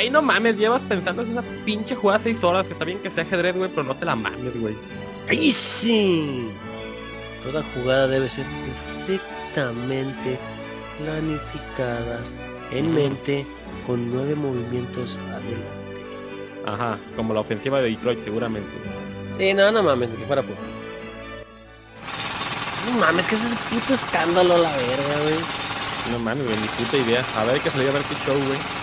Güey, no mames, llevas pensando en esa pinche jugada seis horas. Está bien que sea ajedrez, güey, pero no te la mames, güey. ¡Ay, sí! Toda jugada debe ser perfectamente planificada en mente con nueve movimientos adelante. Ajá, como la ofensiva de Detroit, seguramente. Sí, no, no mames, que fuera por. No mames, que es ese puto escándalo la verga, güey. No mames, güey, ni puta idea. A ver, hay que salir a ver tu show, güey.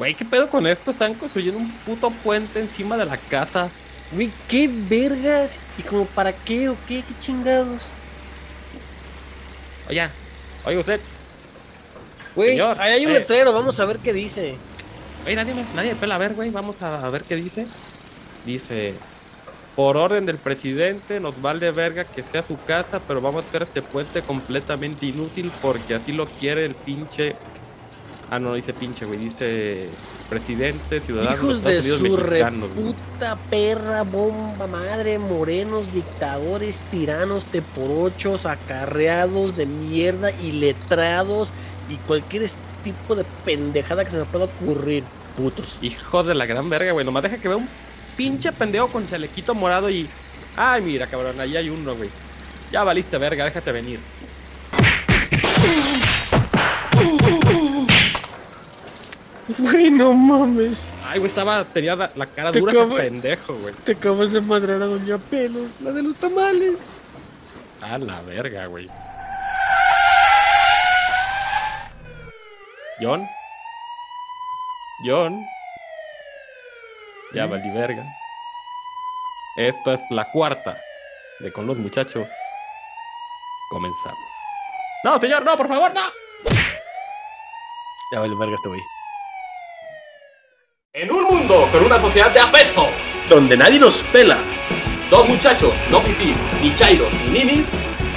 Güey, ¿qué pedo con esto? Están construyendo un puto puente encima de la casa. Güey, qué vergas. ¿Y como para qué o qué? ¿Qué chingados? Oye, oye usted. Güey, Señor, ahí hay un eh. letrero, vamos a ver qué dice. Oye, nadie, me- nadie pela. A ver, güey, vamos a, a ver qué dice. Dice, por orden del presidente, nos vale verga que sea su casa, pero vamos a hacer este puente completamente inútil porque así lo quiere el pinche... Ah, no, dice pinche, güey, dice presidente, ciudadano Hijos de de Estados su Unidos güey. reputa perra, bomba madre, morenos, dictadores, tiranos, teporochos, acarreados de mierda, iletrados y cualquier tipo de pendejada que se me pueda ocurrir. Putos. Hijo de la gran verga, güey, nomás deja que vea un pinche pendejo con chalequito morado y... Ay, mira, cabrón, ahí hay uno, güey. Ya valiste verga, déjate venir. Güey, no mames. Ay, güey, estaba, tenía la, la cara Te dura pendejo, güey. Te acabas de madrar a Doña Pelos, la de los tamales. A la verga, güey. John. John. Ya valí verga. Esta es la cuarta de con los muchachos. Comenzamos. No, señor, no, por favor, no. Ya vale, verga este güey. En un mundo con una sociedad de apeso, donde nadie nos pela, dos muchachos, no fifís, ni chairos, ni ninis,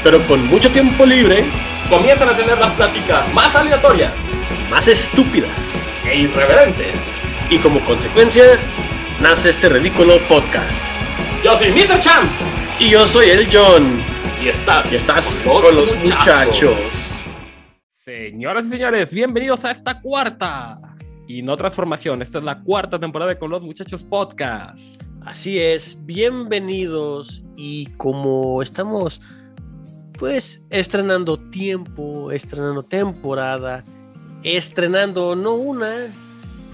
pero con mucho tiempo libre, comienzan a tener las pláticas más aleatorias más estúpidas. e irreverentes. Y como consecuencia, nace este ridículo podcast. Yo soy Mr. Chance. Y yo soy el John, Y estás, y estás con los muchachos. Señoras y señores, bienvenidos a esta cuarta y no transformación. Esta es la cuarta temporada de Con los Muchachos Podcast. Así es, bienvenidos y como estamos pues estrenando tiempo, estrenando temporada, estrenando no una,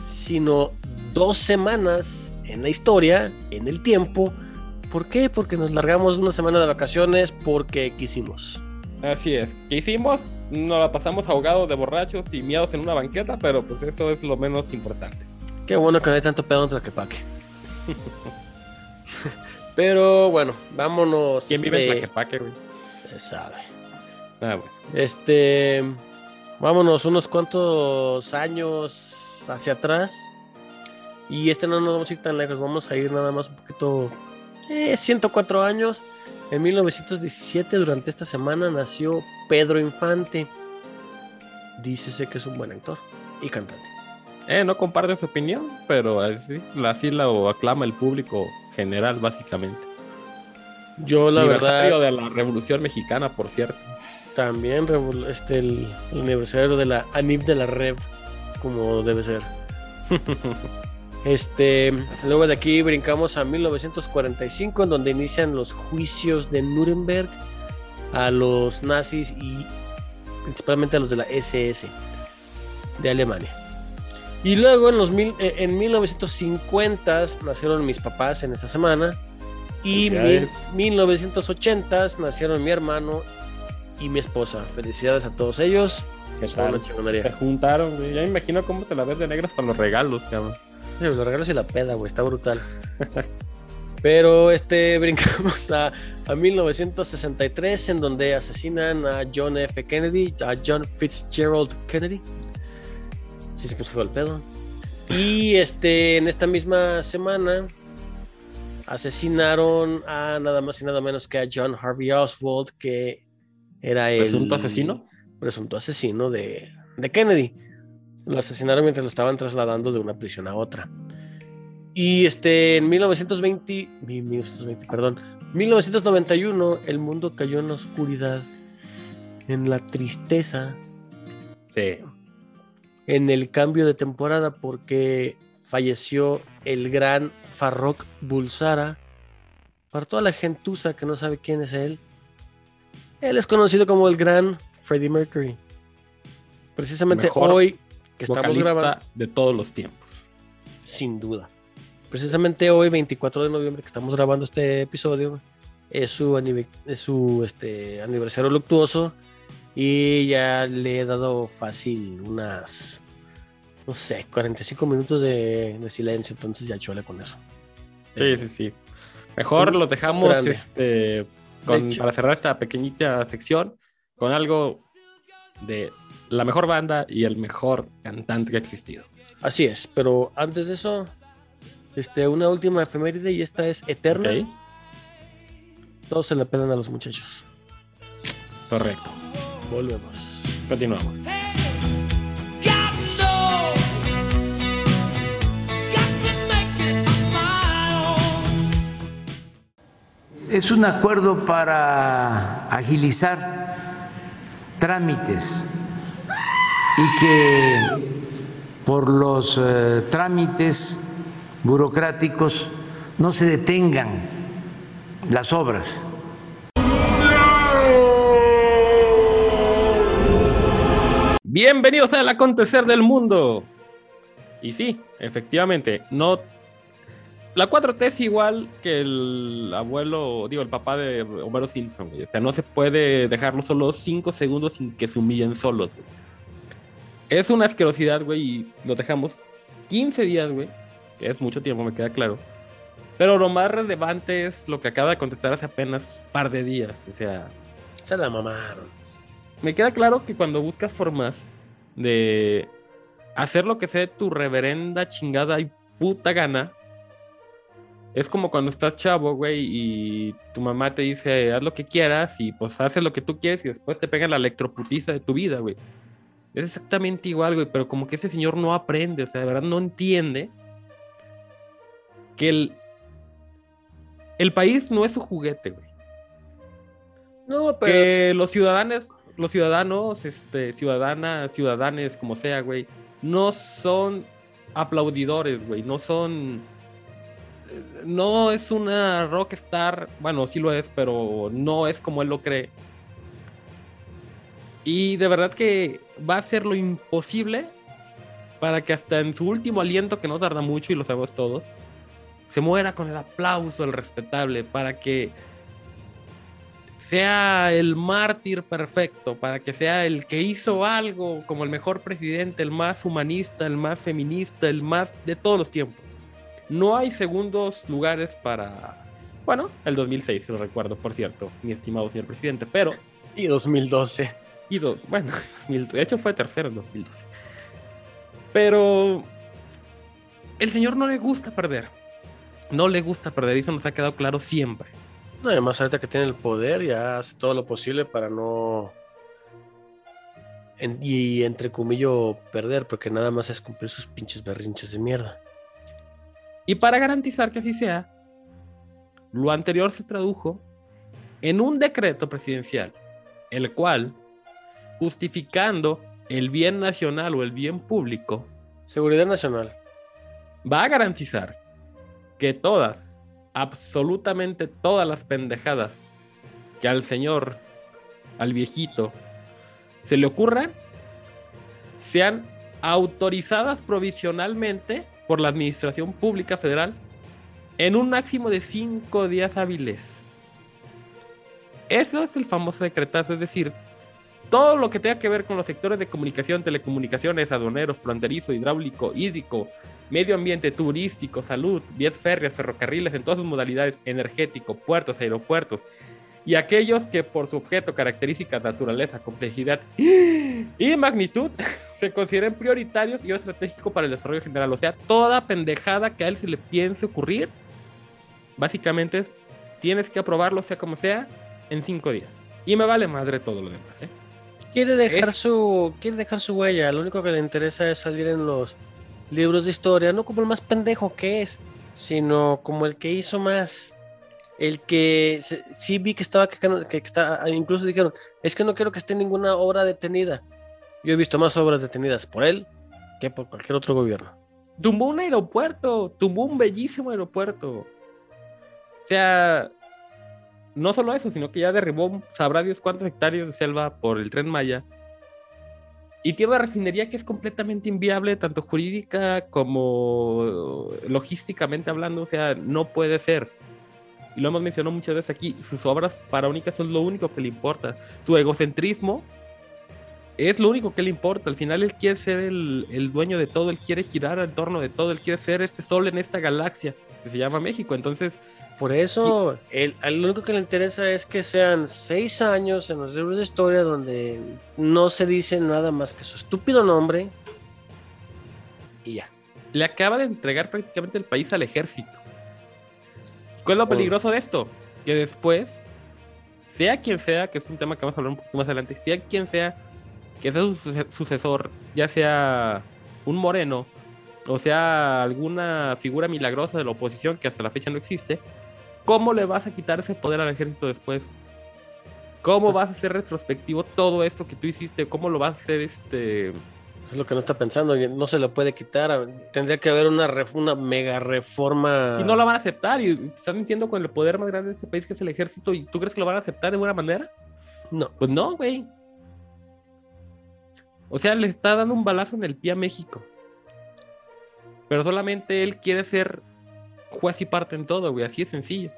sino dos semanas en la historia, en el tiempo. ¿Por qué? Porque nos largamos una semana de vacaciones porque quisimos. Así es. ¿Qué hicimos? Nos la pasamos ahogados de borrachos y miados en una banqueta, pero pues eso es lo menos importante. Qué bueno que no hay tanto pedo en Tlaquepaque. Pero bueno, vámonos. ¿Quién vive en este, Tlaquepaque, güey? sabe. Ah, bueno. Este, vámonos unos cuantos años hacia atrás. Y este no nos vamos a ir tan lejos, vamos a ir nada más un poquito, eh, 104 años. En 1917, durante esta semana, nació Pedro Infante. Dícese que es un buen actor y cantante. Eh, no comparto su opinión, pero así, así lo aclama el público general, básicamente. Yo, la Aniversario verdad, de la Revolución Mexicana, por cierto. también este, el, el aniversario de la ANIF de la Rev, como debe ser. Este, luego de aquí brincamos a 1945, en donde inician los juicios de Nuremberg a los nazis y principalmente a los de la SS de Alemania. Y luego en, los mil, eh, en 1950 nacieron mis papás en esta semana. Y mil, 1980 nacieron mi hermano y mi esposa. Felicidades a todos ellos. ¿Qué tal? Se juntaron, güey. Ya me imagino cómo te la ves de negras para los regalos, cabrón. Los regalos y la peda, güey, está brutal. Pero este brincamos a, a 1963, en donde asesinan a John F. Kennedy, a John Fitzgerald Kennedy. Sí, se puso el pedo. Y este, en esta misma semana asesinaron a nada más y nada menos que a John Harvey Oswald, que era el ¿Presunto asesino? presunto asesino de, de Kennedy. Lo asesinaron mientras lo estaban trasladando de una prisión a otra. Y este, en 1920, mi- 1920, perdón, 1991, el mundo cayó en la oscuridad, en la tristeza. Sí. en el cambio de temporada porque falleció el gran Farrokh Bulsara. Para toda la gentuza que no sabe quién es él, él es conocido como el gran Freddie Mercury. Precisamente Mejor hoy que estamos grabando, de todos los tiempos. sin duda. Precisamente hoy, 24 de noviembre, que estamos grabando este episodio, es su, es su este, aniversario luctuoso y ya le he dado fácil unas, no sé, 45 minutos de, de silencio, entonces ya chole con eso. Sí, sí, sí. Mejor lo dejamos grande. este, con- hecho. para cerrar esta pequeñita sección con algo de la mejor banda y el mejor cantante que ha existido. Así es, pero antes de eso, este, una última efeméride y esta es eterna. Todos se la pelan a los muchachos. Correcto. Volvemos. Continuamos. Es un acuerdo para agilizar trámites y que por los eh, trámites burocráticos no se detengan las obras. Bienvenidos al acontecer del mundo. Y sí, efectivamente, no. La 4T es igual que el abuelo, digo, el papá de Homero Simpson, güey. O sea, no se puede dejarlo solo 5 segundos sin que se humillen solos, güey. Es una asquerosidad, güey, y lo dejamos 15 días, güey. Que es mucho tiempo, me queda claro. Pero lo más relevante es lo que acaba de contestar hace apenas un par de días. O sea, Se la mamaron. me queda claro que cuando buscas formas de hacer lo que sea de tu reverenda chingada y puta gana, es como cuando estás chavo, güey, y tu mamá te dice, haz lo que quieras, y pues haces lo que tú quieres, y después te pegan la electroputiza de tu vida, güey. Es exactamente igual, güey, pero como que ese señor no aprende, o sea, de verdad no entiende que el, el país no es su juguete, güey No, pero que los ciudadanos, los ciudadanos, este, ciudadanas, ciudadanes, como sea, güey, no son aplaudidores, güey, no son, eh, no es una rockstar, bueno, sí lo es, pero no es como él lo cree. Y de verdad que va a hacer lo imposible para que hasta en su último aliento, que no tarda mucho y lo sabemos todos, se muera con el aplauso, el respetable, para que sea el mártir perfecto, para que sea el que hizo algo como el mejor presidente, el más humanista, el más feminista, el más de todos los tiempos. No hay segundos lugares para, bueno, el 2006, si lo recuerdo, por cierto, mi estimado señor presidente, pero, y 2012. Y dos, bueno, 2000 de hecho fue tercero en 2012. Pero el señor no le gusta perder. No le gusta perder, y eso nos ha quedado claro siempre. No, además, ahorita que tiene el poder, ya hace todo lo posible para no. en- y entre comillo, perder, porque nada más es cumplir sus pinches berrinches de mierda. Y para garantizar que así sea, lo anterior se tradujo en un decreto presidencial, el cual, justificando el bien nacional o el bien público, Seguridad Nacional. va a garantizar que todas, absolutamente todas las pendejadas que al señor, al viejito, se le ocurran, sean autorizadas provisionalmente por la Administración Pública Federal en un máximo de cinco días hábiles. Eso es el famoso decretazo, es decir, todo lo que tenga que ver con los sectores de comunicación, telecomunicaciones, aduaneros, fronterizo, hidráulico, hídrico, medio ambiente, turístico, salud, vías férreas, ferrocarriles en todas sus modalidades, energético, puertos, aeropuertos, y aquellos que por su objeto, características, naturaleza, complejidad y magnitud se consideren prioritarios y estratégicos para el desarrollo general. O sea, toda pendejada que a él se le piense ocurrir, básicamente es, tienes que aprobarlo, sea como sea, en cinco días. Y me vale madre todo lo demás, ¿eh? Quiere dejar Es- su. Quiere dejar su huella. Lo único que le interesa es salir en los libros de historia, no como el más pendejo que es, sino como el que hizo más. El que se- sí vi que estaba quejando- que está, incluso dijeron, es que no quiero que esté ninguna obra detenida. Yo he visto más obras detenidas por él que por cualquier otro gobierno. Tumbó un aeropuerto, tumbó un bellísimo aeropuerto. O sea, no solo eso, sino que ya derribó, sabrá Dios cuántos hectáreas de selva por el tren Maya. Y tiene una refinería que es completamente inviable, tanto jurídica como logísticamente hablando. O sea, no puede ser. Y lo hemos mencionado muchas veces aquí. Sus obras faraónicas son lo único que le importa. Su egocentrismo es lo único que le importa. Al final él quiere ser el, el dueño de todo, él quiere girar en torno de todo, él quiere ser este sol en esta galaxia que se llama México. Entonces, Por eso, el, único que le interesa es que sean seis años en los libros de historia donde no se dice nada más que su estúpido nombre y ya. le acaba de entregar prácticamente el país al ejército. ¿Cuál es lo Oh. peligroso de esto? Que después, sea quien sea, que es un tema que vamos a hablar un poquito más adelante, sea quien sea que sea su suce- sucesor, ya sea un moreno o sea alguna figura milagrosa de la oposición que hasta la fecha no existe, ¿cómo le vas a quitar ese poder al ejército después? ¿Cómo Pues- vas a hacer retrospectivo todo esto que tú hiciste? ¿Cómo lo vas a hacer este... Es lo que no está pensando, no se lo puede quitar. Tendría que haber una, mega reforma. Y no lo van a aceptar. Y te están mintiendo con el poder más grande de ese país, que es el ejército. ¿Y tú crees que lo van a aceptar de buena manera? No. Pues no, güey. O sea, le está dando un balazo en el pie a México. Pero solamente él quiere ser juez y parte en todo, güey. Así es sencillo.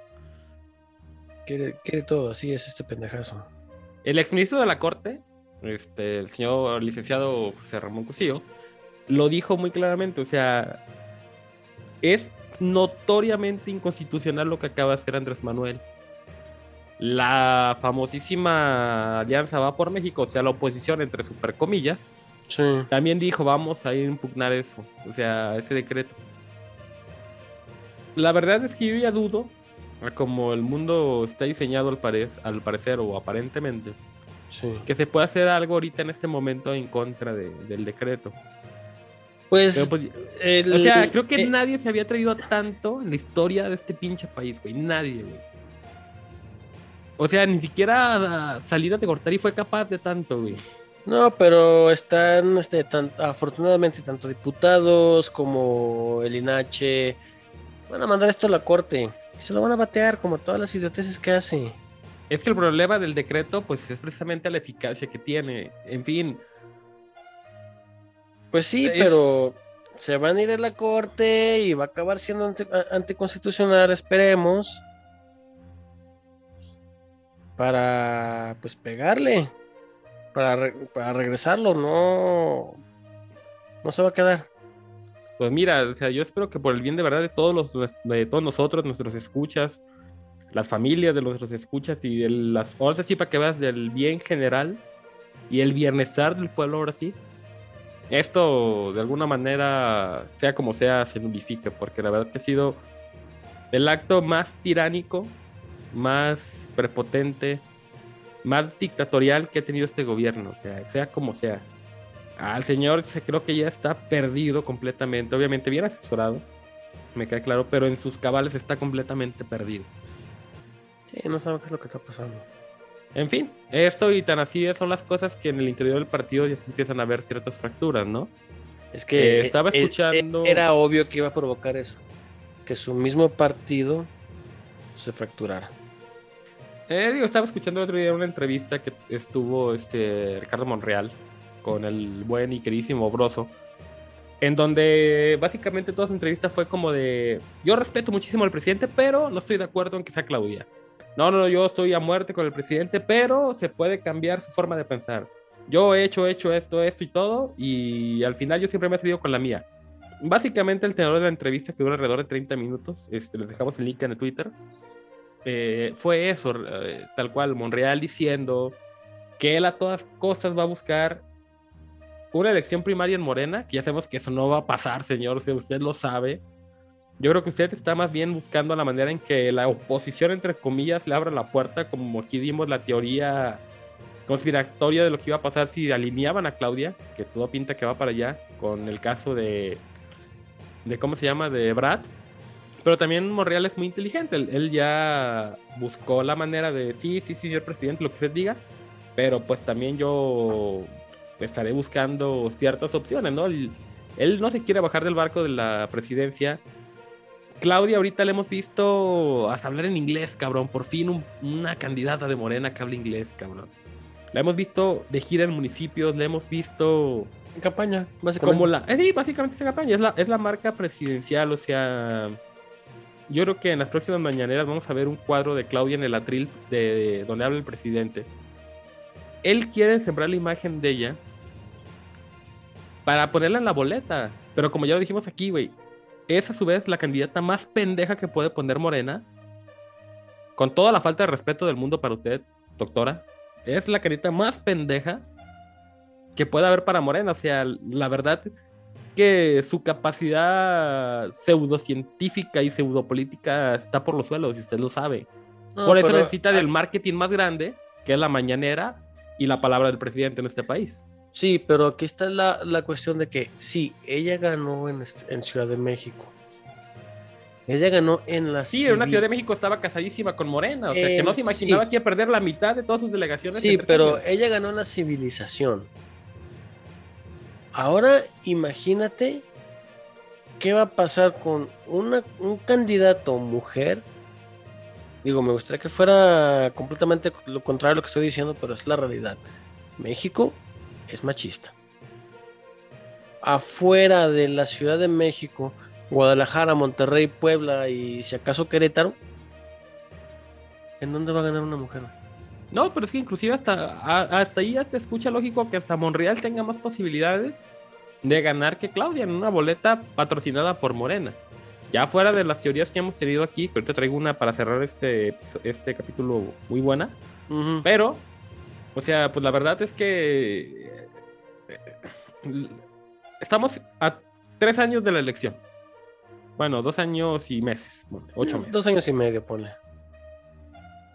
Quiere, quiere todo, así es este pendejazo. El exministro de la Corte, este, el señor licenciado José Ramón Cusillo, lo dijo muy claramente. O sea, es notoriamente inconstitucional lo que acaba de hacer Andrés Manuel. La famosísima Alianza Va por México, o sea, la oposición entre super comillas, Sí. también dijo, vamos a ir a impugnar eso, o sea, ese decreto. La verdad es que yo ya dudo, a como el mundo está diseñado al, parec- al parecer o aparentemente, Sí. que se puede hacer algo ahorita en este momento en contra de- del decreto. Pues, pues, el- o sea, creo que eh, nadie se había a tanto en la historia de este pinche país, güey. Nadie, güey. O sea, ni siquiera Salinas de Gortari fue capaz de tanto, güey. No, pero están, este, tan- afortunadamente, tanto diputados como el INACHE van a mandar esto a la corte. Y se lo van a batear como todas las idioteces que hace. Es que el problema del decreto, pues, es precisamente la eficacia que tiene. En fin, Pues sí, Es- pero se van a ir a la corte y va a acabar siendo ante- anticonstitucional, esperemos. Para, pues, pegarle. Para, para regresarlo, no. No se va a quedar. pues mira, o sea, yo espero que por el bien de verdad de todos los de todos nosotros, nuestros escuchas, las familias de nuestros escuchas y de las ahora sí para que veas del bien general y el bienestar del pueblo ahora sí. Esto de alguna manera, sea como sea, se nulifique, porque la verdad que ha sido el acto más tiránico, más prepotente, más dictatorial que ha tenido este gobierno, o sea, sea como sea. Al señor se creo que ya está perdido completamente, obviamente bien asesorado, me queda claro, pero en sus cabales está completamente perdido. Sí, no sabe qué es lo que está pasando. En fin, esto y tan así son las cosas que en el interior del partido ya se empiezan a ver ciertas fracturas, ¿no? Es que Eh, estaba eh, eh, escuchando- era obvio que iba a provocar eso. Que su mismo partido se fracturara. Eh, digo, estaba escuchando el otro día una entrevista que estuvo este Ricardo Monreal con el buen y queridísimo Broso, en donde básicamente toda su entrevista fue como de, yo respeto muchísimo al presidente, pero no estoy de acuerdo en que sea Claudia. No, no, yo estoy a muerte con el presidente, pero se puede cambiar su forma de pensar. Yo he hecho, he hecho esto, esto y todo, y al final yo siempre me he seguido con la mía. Básicamente el tenor de la entrevista, que dura alrededor de 30 minutos, este, les dejamos el link en el Twitter, eh, fue eso, eh, tal cual, Monreal diciendo que él a todas costas va a buscar una elección primaria en Morena, que ya sabemos que eso no va a pasar, señor, sea, usted lo sabe. Yo creo que usted está más bien buscando la manera en que la oposición, entre comillas, le abra la puerta, como aquí dimos la teoría conspiratoria de lo que iba a pasar si alineaban a Claudia, que todo pinta que va para allá, con el caso de, de ¿cómo se llama?, de Brad. Pero también Monreal es muy inteligente. Él, él ya buscó la manera de, sí, sí, señor presidente, lo que usted diga. Pero pues también yo estaré buscando ciertas opciones, ¿no? El- Él no se quiere bajar del barco de la presidencia. Claudia, ahorita le hemos visto hasta hablar en inglés, cabrón. Por fin un- una candidata de Morena que habla inglés, cabrón. La hemos visto de gira en municipios, le hemos visto En campaña, básicamente. como la. eh, sí, básicamente esa campaña. Es la, es la marca presidencial, o sea. Yo creo que en las próximas mañaneras vamos a ver un cuadro de Claudia en el atril de donde habla el presidente. Él quiere sembrar la imagen de ella para ponerla en la boleta. Pero como ya lo dijimos aquí, güey, es a su vez la candidata más pendeja que puede poner Morena. Con toda la falta de respeto del mundo para usted, doctora. Es la candidata más pendeja que puede haber para Morena. O sea, la verdad que su capacidad pseudocientífica y pseudopolítica está por los suelos, y usted lo sabe. No, por eso necesita del marketing más grande, que es la mañanera y la palabra del presidente en este país. Sí, pero aquí está la, la cuestión de que sí, ella ganó en, en Ciudad de México. Ella ganó en la Sí, en una. Ciudad de México estaba casadísima con Morena, o sea, que no se Eh, imaginaba sí. que iba a perder la mitad de todas sus delegaciones. Sí, pero ella ganó en la civilización. Ahora imagínate qué va a pasar con un candidato mujer. Digo, me gustaría que fuera completamente lo contrario a lo que estoy diciendo, pero es la realidad. México es machista. Afuera de la Ciudad de México, Guadalajara, Monterrey, Puebla y si acaso Querétaro, ¿en dónde va a ganar una mujer? No, pero es que inclusive hasta, hasta ahí ya te escucha lógico que hasta Monreal tenga más posibilidades de ganar que Claudia en una boleta patrocinada por Morena. Ya fuera de las teorías que hemos tenido aquí, que ahorita traigo una para cerrar este, este capítulo muy buena, pero, o sea, pues la verdad es que estamos a tres años de la elección. Bueno, dos años y meses, ocho meses. Dos años y medio, ponle.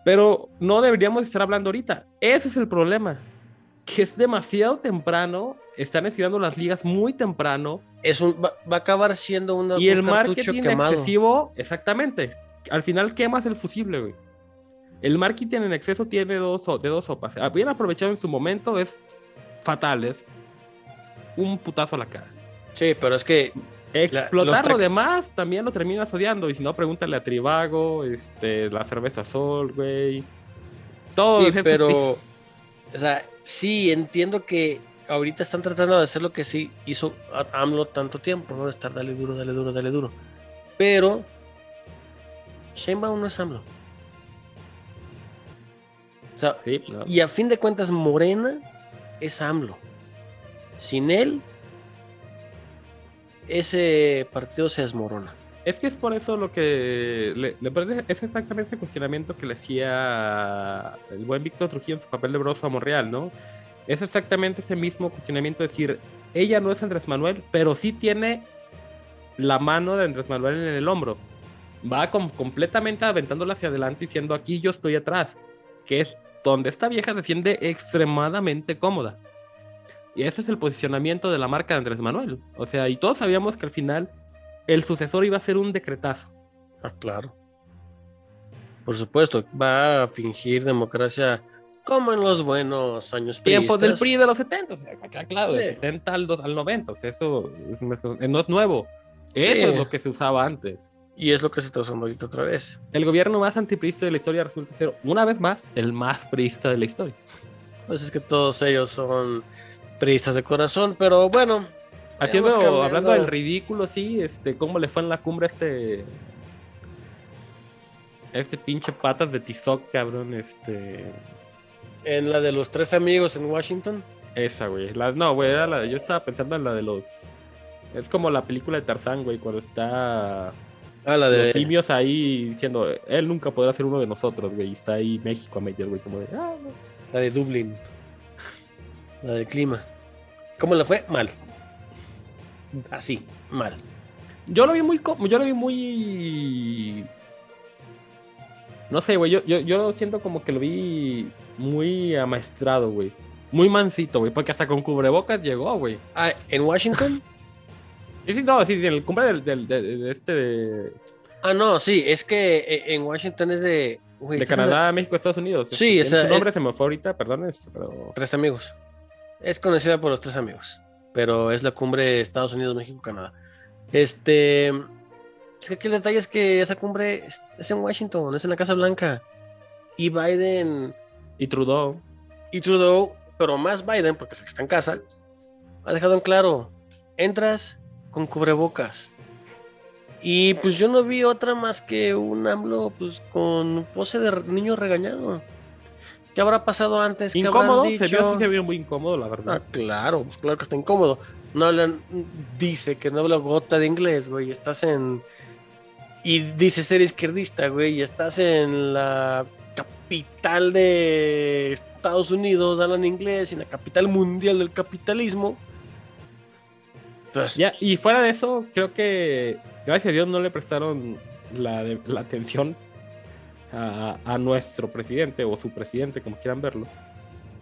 Pero no deberíamos estar hablando ahorita. Ese es el problema. Que es demasiado temprano. Están estirando las ligas muy temprano. Es un, va, va a acabar siendo una, Y el un cartucho marketing quemado. excesivo, exactamente. Al final quemas el fusible, güey. El marketing en exceso tiene dos, de dos sopas. Ah, Bien aprovechado en su momento es fatal. Es un putazo a la cara. Sí, pero es que Explotar lo demás también lo terminas odiando. Y si no, pregúntale a Trivago, este, la cerveza Sol, güey. Todo sí, pero o sea, sí entiendo que ahorita están tratando de hacer lo que sí hizo AMLO tanto tiempo, ¿no? De estar dale duro, dale duro, dale duro. Pero Sheinbaum no es AMLO. O sea, Sí, no. y a fin de cuentas Morena es AMLO. Sin él ese partido se desmorona. Es que es por eso lo que le, le es exactamente ese cuestionamiento que le hacía el buen Víctor Trujillo en su papel de broso a Monreal, ¿no? Es exactamente ese mismo cuestionamiento, de decir, ella no es Andrés Manuel, pero sí tiene la mano de Andrés Manuel en el hombro. Va com- completamente aventándola hacia adelante diciendo, aquí yo estoy atrás, que es donde esta vieja se siente extremadamente cómoda. Y ese es el posicionamiento de la marca de Andrés Manuel. O sea, y todos sabíamos que al final el sucesor iba a ser un decretazo. Ah, claro. Por supuesto, va a fingir democracia como en los buenos años Tiempos del. PRI de los 70, o sea, claro, del Sí. 70 al, dos- al 90, o sea, eso es- no es nuevo. Eso Sí. es lo que se usaba antes. Y es lo que se está usando ahorita otra vez. El gobierno más antiprista de la historia resulta ser, una vez más, el más priista de la historia. Pues es que todos ellos son priistas de corazón, pero bueno. Haciendo, cambiando. hablando del ridículo, sí, este, cómo le fue en la cumbre a este. Este pinche patas de Tizoc, cabrón, este. En la de los tres amigos en Washington. Esa, güey. La- no, güey, era la, yo estaba pensando en la de los. Es como la película de Tarzán, güey, cuando está Ah, la los de. simios ahí diciendo, él nunca podrá ser uno de nosotros, güey. Y está ahí México a medias, güey, como de, ah, no. La de Dublín. La del clima. ¿Cómo le fue? Mal. Así, mal. Yo lo vi muy. Yo lo vi muy. No sé, güey. Yo, yo, yo siento como que lo vi muy amaestrado, güey. Muy mansito, güey. Porque hasta con cubrebocas llegó, güey. Ah, en Washington. Sí, sí, no, sí, sí, en el cumbre del, del- de, de este de, ah, no, sí, es que eh, en Washington es de. de la- Canadá, México, Estados Unidos. Sí, Tiene esa- Su nombre se me fue ahorita, perdón, pero. Tres amigos. Es conocida por los tres amigos. pero es la cumbre de Estados Unidos, México, Canadá. Este, es que aquí el detalle es que esa cumbre es, en Washington, es en la Casa Blanca. Y Biden Y Trudeau. y Trudeau, pero más Biden, porque es el que está en casa, ha dejado en claro, entras con cubrebocas. Y pues yo no vi otra más que un AMLO pues con pose de niño regañado. ¿Qué habrá pasado antes? ¿Qué Incómodo, se vio, sí se vio muy incómodo, la verdad. Ah, claro, pues claro que está incómodo. No hablan, dice que no habla gota de inglés, güey. Estás en. Y dice ser izquierdista, güey. Y estás en la capital de Estados Unidos, hablan inglés, y en la capital mundial del capitalismo. Pues, Ya, y fuera de eso, creo que gracias a Dios no le prestaron la, de- la atención a, nuestro presidente o su presidente, como quieran verlo.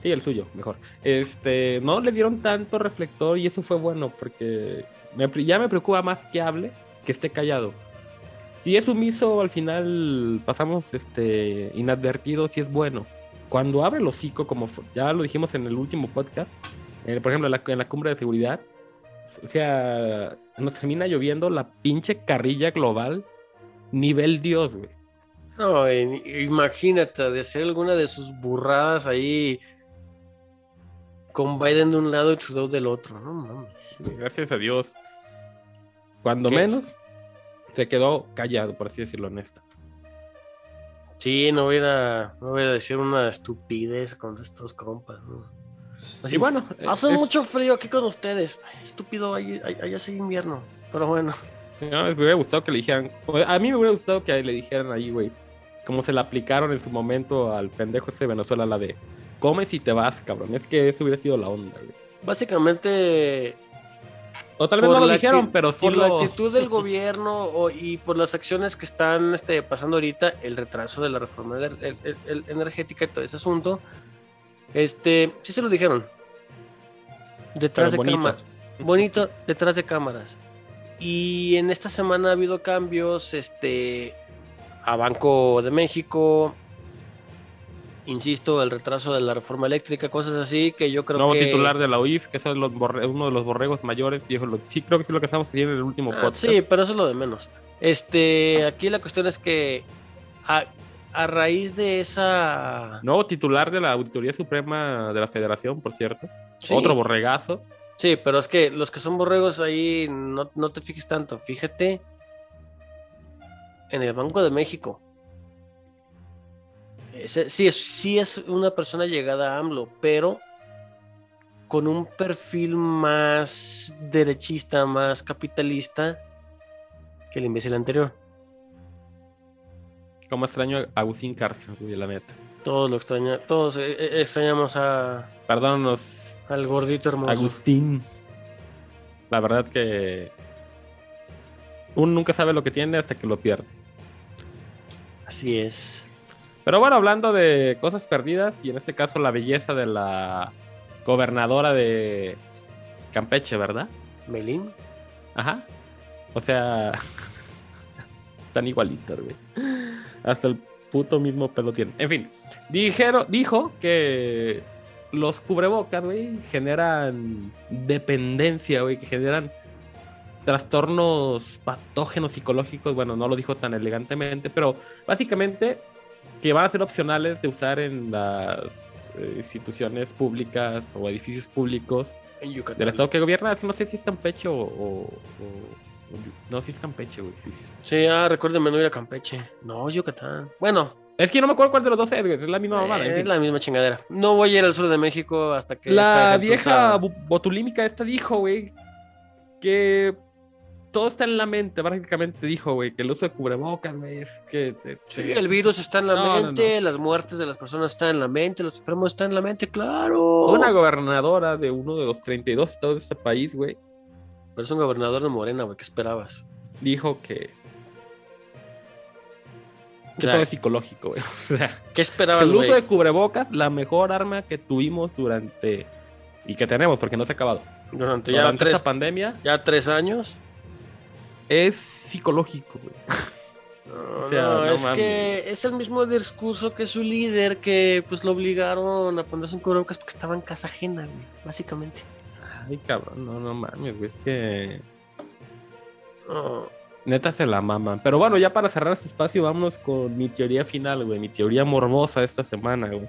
Sí, el suyo, mejor. Este, no le dieron tanto reflector y eso fue bueno porque ya me preocupa más que hable que esté callado. Si es sumiso, al final pasamos este, inadvertidos y es bueno. Cuando abre el hocico, como ya lo dijimos en el último podcast, eh, por ejemplo, en la, en la cumbre de seguridad, o sea, nos termina lloviendo la pinche carrilla global nivel Dios, güey. No, imagínate de hacer alguna de sus burradas ahí con Biden de un lado y Trudeau del otro. No mames. Gracias a Dios. Cuando ¿Qué? menos, se quedó callado, por así decirlo, honesta. Sí, no voy a, no voy a decir una estupidez con estos compas. ¿no? Así, Y bueno, hace es- mucho frío aquí con ustedes. Ay, estúpido, allá hace invierno. Pero bueno, no, me hubiera gustado que le dijeran. A mí me hubiera gustado que le dijeran ahí, güey. Como se la aplicaron en su momento al pendejo ese de Venezuela, la de comes y te vas, cabrón. Es que eso hubiera sido la onda, güey. básicamente O tal vez no lo dijeron, pero sí por la actitud del gobierno o- y por las acciones que están este, pasando ahorita, el retraso de la reforma el- el- el- energética y todo ese asunto, este, sí se lo dijeron. Detrás Pero de bonito. cámaras. Bonito, detrás de cámaras. Y en esta semana ha habido cambios, este, a Banco de México, insisto, el retraso de la reforma eléctrica, cosas así que yo creo nuevo que... titular de la UIF, que es los uno de los borregos mayores, dijo, sí, creo que sí lo que estamos haciendo en el último Ah, podcast. sí, pero eso es lo de menos. Este, aquí la cuestión es que a, a raíz de esa. Nuevo titular de la Auditoría Suprema de la Federación, por cierto. Sí, Otro borregazo. Sí, pero es que los que son borregos ahí no, no te fijes tanto. Fíjate en el Banco de México. Ese- sí, es, sí es una persona llegada a AMLO, pero con un perfil más derechista, más capitalista que el imbécil anterior. Como extraño a Agustín güey, la neta. Todos lo extraña, todos eh, eh, extrañamos a, Perdónanos, al gordito hermoso. Agustín. La verdad que uno nunca sabe lo que tiene hasta que lo pierde. Así es. Pero bueno, hablando de cosas perdidas, y en este caso la belleza de la gobernadora de Campeche, ¿verdad? Melín. Ajá. O sea, tan igualitas, güey. Hasta el puto mismo pelo tiene. En fin, dijeron, dijo que los cubrebocas, güey, generan dependencia, güey, que generan trastornos patógenos psicológicos. Bueno, no lo dijo tan elegantemente, pero básicamente que van a ser opcionales de usar en las eh, instituciones públicas o edificios públicos En Yucatán. del estado que gobierna, no sé si es Campeche o. o- o- no, si es Campeche, güey. sí, sí ah, recuérdenme no ir a Campeche. No, Yucatán. Bueno, Es que no me acuerdo cuál de los dos es, güey. Es la misma mamada. es fin. la misma chingadera. No voy a ir al sur de México hasta que. La vieja botulímica esta dijo, güey, que todo está en la mente. Prácticamente dijo, güey, que el uso de cubrebocas, güey, es que. te- Sí, el virus está en la No, mente, no. las muertes de las personas están en la mente, los enfermos están en la mente, claro. Una gobernadora de uno de los 32 estados de este país, güey, Pero es un gobernador de Morena, güey, ¿qué esperabas? dijo que. Que O sea, todo es psicológico, güey. O sea. ¿Qué esperabas, el uso de cubrebocas, la mejor arma que tuvimos durante y que tenemos, porque no se ha acabado. Durante ya Durante tres, esta pandemia ya tres años. Es psicológico, güey. No, O sea, no, no es mames. que es el mismo discurso que su líder que pues lo obligaron a ponerse un cubrebocas porque estaba en casa ajena, güey, básicamente. Ay, cabrón, no, no mames, güey. Es que neta se la maman. Pero bueno, ya para cerrar este espacio, vámonos con mi teoría final, güey. Mi teoría morbosa de esta semana, güey.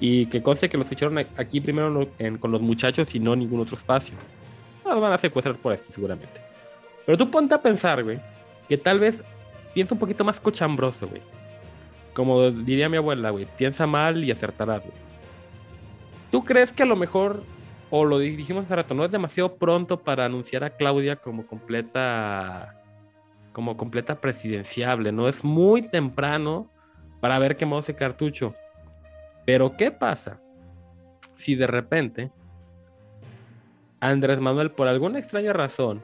Y que conste que lo escucharon aquí primero en- con los muchachos y no en ningún otro espacio. Nos van a secuestrar por esto, seguramente. Pero tú ponte a pensar, güey, que tal vez piensa un poquito más cochambroso, güey. Como diría mi abuela, güey, piensa mal y acertarás, güey. ¿Tú crees que a lo mejor, o lo di- dijimos hace rato, no es demasiado pronto para anunciar a Claudia como completa, como completa presidenciable? No es muy temprano para ver quemado ese cartucho. Pero ¿qué pasa si de repente Andrés Manuel, por alguna extraña razón,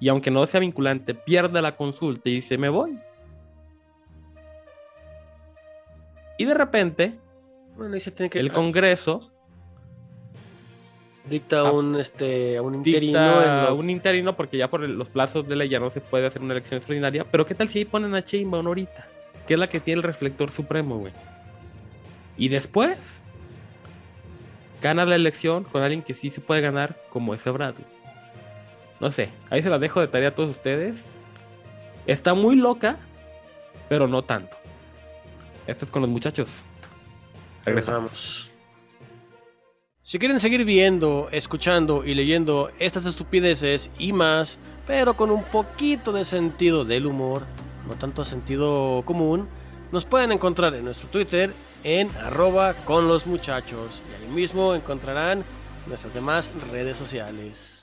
y aunque no sea vinculante, pierde la consulta y dice, me voy? Y de repente, Bueno, ahí se tiene que el Congreso dicta un este un interino dicta en lo- un interino porque ya por los plazos de ley ya no se puede hacer una elección extraordinaria. Pero ¿qué tal si ahí ponen a Sheinbaum ahorita? Que es la que tiene el reflector supremo, güey. Y después gana la elección con alguien que sí se puede ganar como ese Brad. güey. No sé, ahí se la dejo de tarea a todos ustedes. Está muy loca, pero no tanto. Esto es con los muchachos. Regresamos. Regresamos. Si quieren seguir viendo, escuchando y leyendo estas estupideces y más, pero con un poquito de sentido del humor, no tanto sentido común, nos pueden encontrar en nuestro Twitter en arroba con los muchachos. Y ahí mismo encontrarán nuestras demás redes sociales.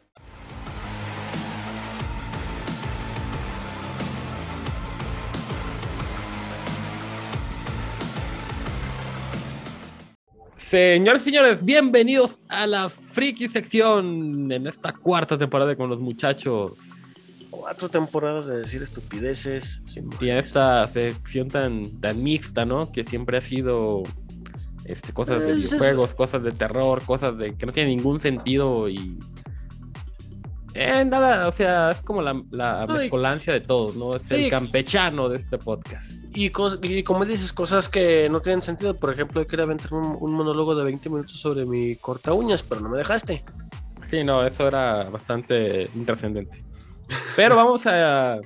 Señores y señores, bienvenidos a la friki sección en esta cuarta temporada con los muchachos. Cuatro temporadas de decir estupideces. sin Y en esta sección tan, tan mixta, ¿no? Que siempre ha sido este, cosas de Pues es- videojuegos, cosas de terror, cosas de que no tienen ningún sentido y. Eh, nada, o sea, es como la, la mezcolancia de todos, ¿no? Es el campechano de este podcast. Y, como dices, cosas que no tienen sentido. Por ejemplo, yo quería aventar un, un monólogo de 20 minutos sobre mi corta uñas, pero no me dejaste. Sí, no, eso era bastante intrascendente. Pero vamos a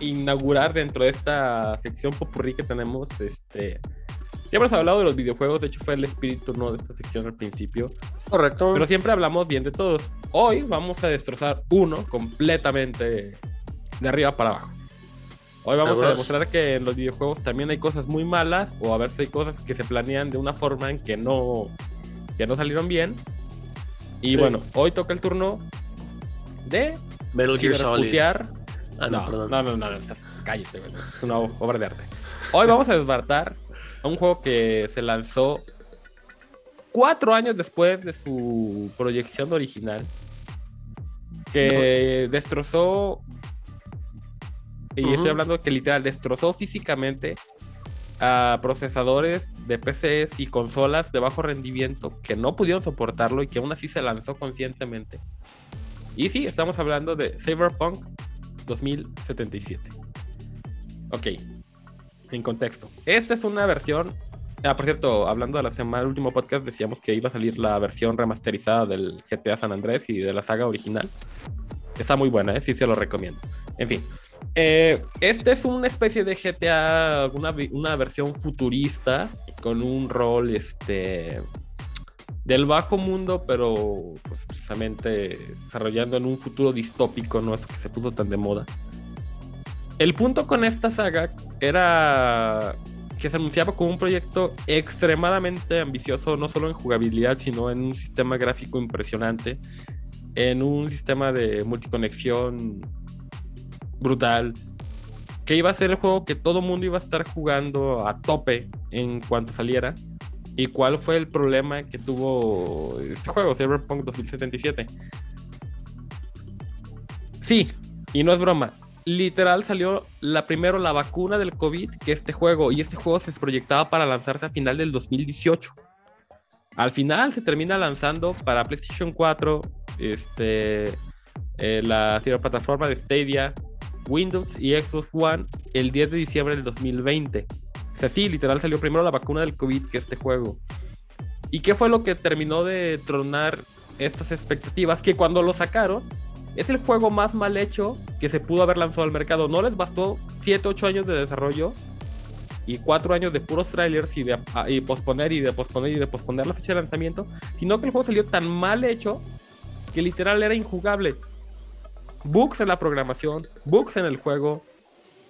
inaugurar dentro de esta sección popurrí que tenemos. Este, ya hemos hablado de los videojuegos, de hecho fue el espíritu ¿no? de esta sección al principio. Correcto. Pero siempre hablamos bien de todos. Hoy vamos a destrozar uno completamente de arriba para abajo. Hoy vamos a demostrar que en los videojuegos también hay cosas muy malas o a ver si hay cosas que se planean de una forma en que no, que no salieron bien. Y Sí. bueno, hoy toca el turno de Metal Gear Solid. Ah, no, no, perdón. no, no, no, o sea, cállate, es una obra de arte. Hoy vamos a desbartar a un juego que se lanzó cuatro años después de su proyección original, que destrozó, y Ujú. estoy hablando que literal destrozó físicamente a procesadores de PCs y consolas de bajo rendimiento que no pudieron soportarlo y que aún así se lanzó conscientemente. Y sí, estamos hablando de Cyberpunk 2077. Ok, en contexto. Esta es una versión. Ah, por cierto, hablando de la semana del último podcast, decíamos que iba a salir la versión remasterizada del GTA San Andrés y de la saga original. Está muy buena, ¿eh? sí se lo recomiendo. En fin, eh, este es una especie de GTA, una, una versión futurista con un rol este del bajo mundo, pero pues, precisamente desarrollando en un futuro distópico, no es que se puso tan de moda. El punto con esta saga era que se anunciaba como un proyecto extremadamente ambicioso, no solo en jugabilidad, sino en un sistema gráfico impresionante, en un sistema de multiconexión brutal, que iba a ser el juego que todo mundo iba a estar jugando a tope en cuanto saliera. ¿Y cuál fue el problema que tuvo este juego, Cyberpunk 2077? Sí, y no es broma. Literal salió la primero la vacuna del COVID que este juego, y este juego se proyectaba para lanzarse a final del 2018. Al final se termina lanzando para PlayStation 4, este, eh, la ciberplataforma de Stadia, Windows y Xbox One el 10 de diciembre del 2020. O sea, sí, literal salió primero la vacuna del COVID que este juego. ¿Y qué fue lo que terminó de tronar estas expectativas? Que cuando lo sacaron, es el juego más mal hecho que se pudo haber lanzado al mercado. No les bastó 7, 8 años de desarrollo y 4 años de puros trailers y de ah, y posponer y de posponer y de posponer la fecha de lanzamiento, sino que el juego salió tan mal hecho que literal era injugable. Bugs en la programación, bugs en el juego,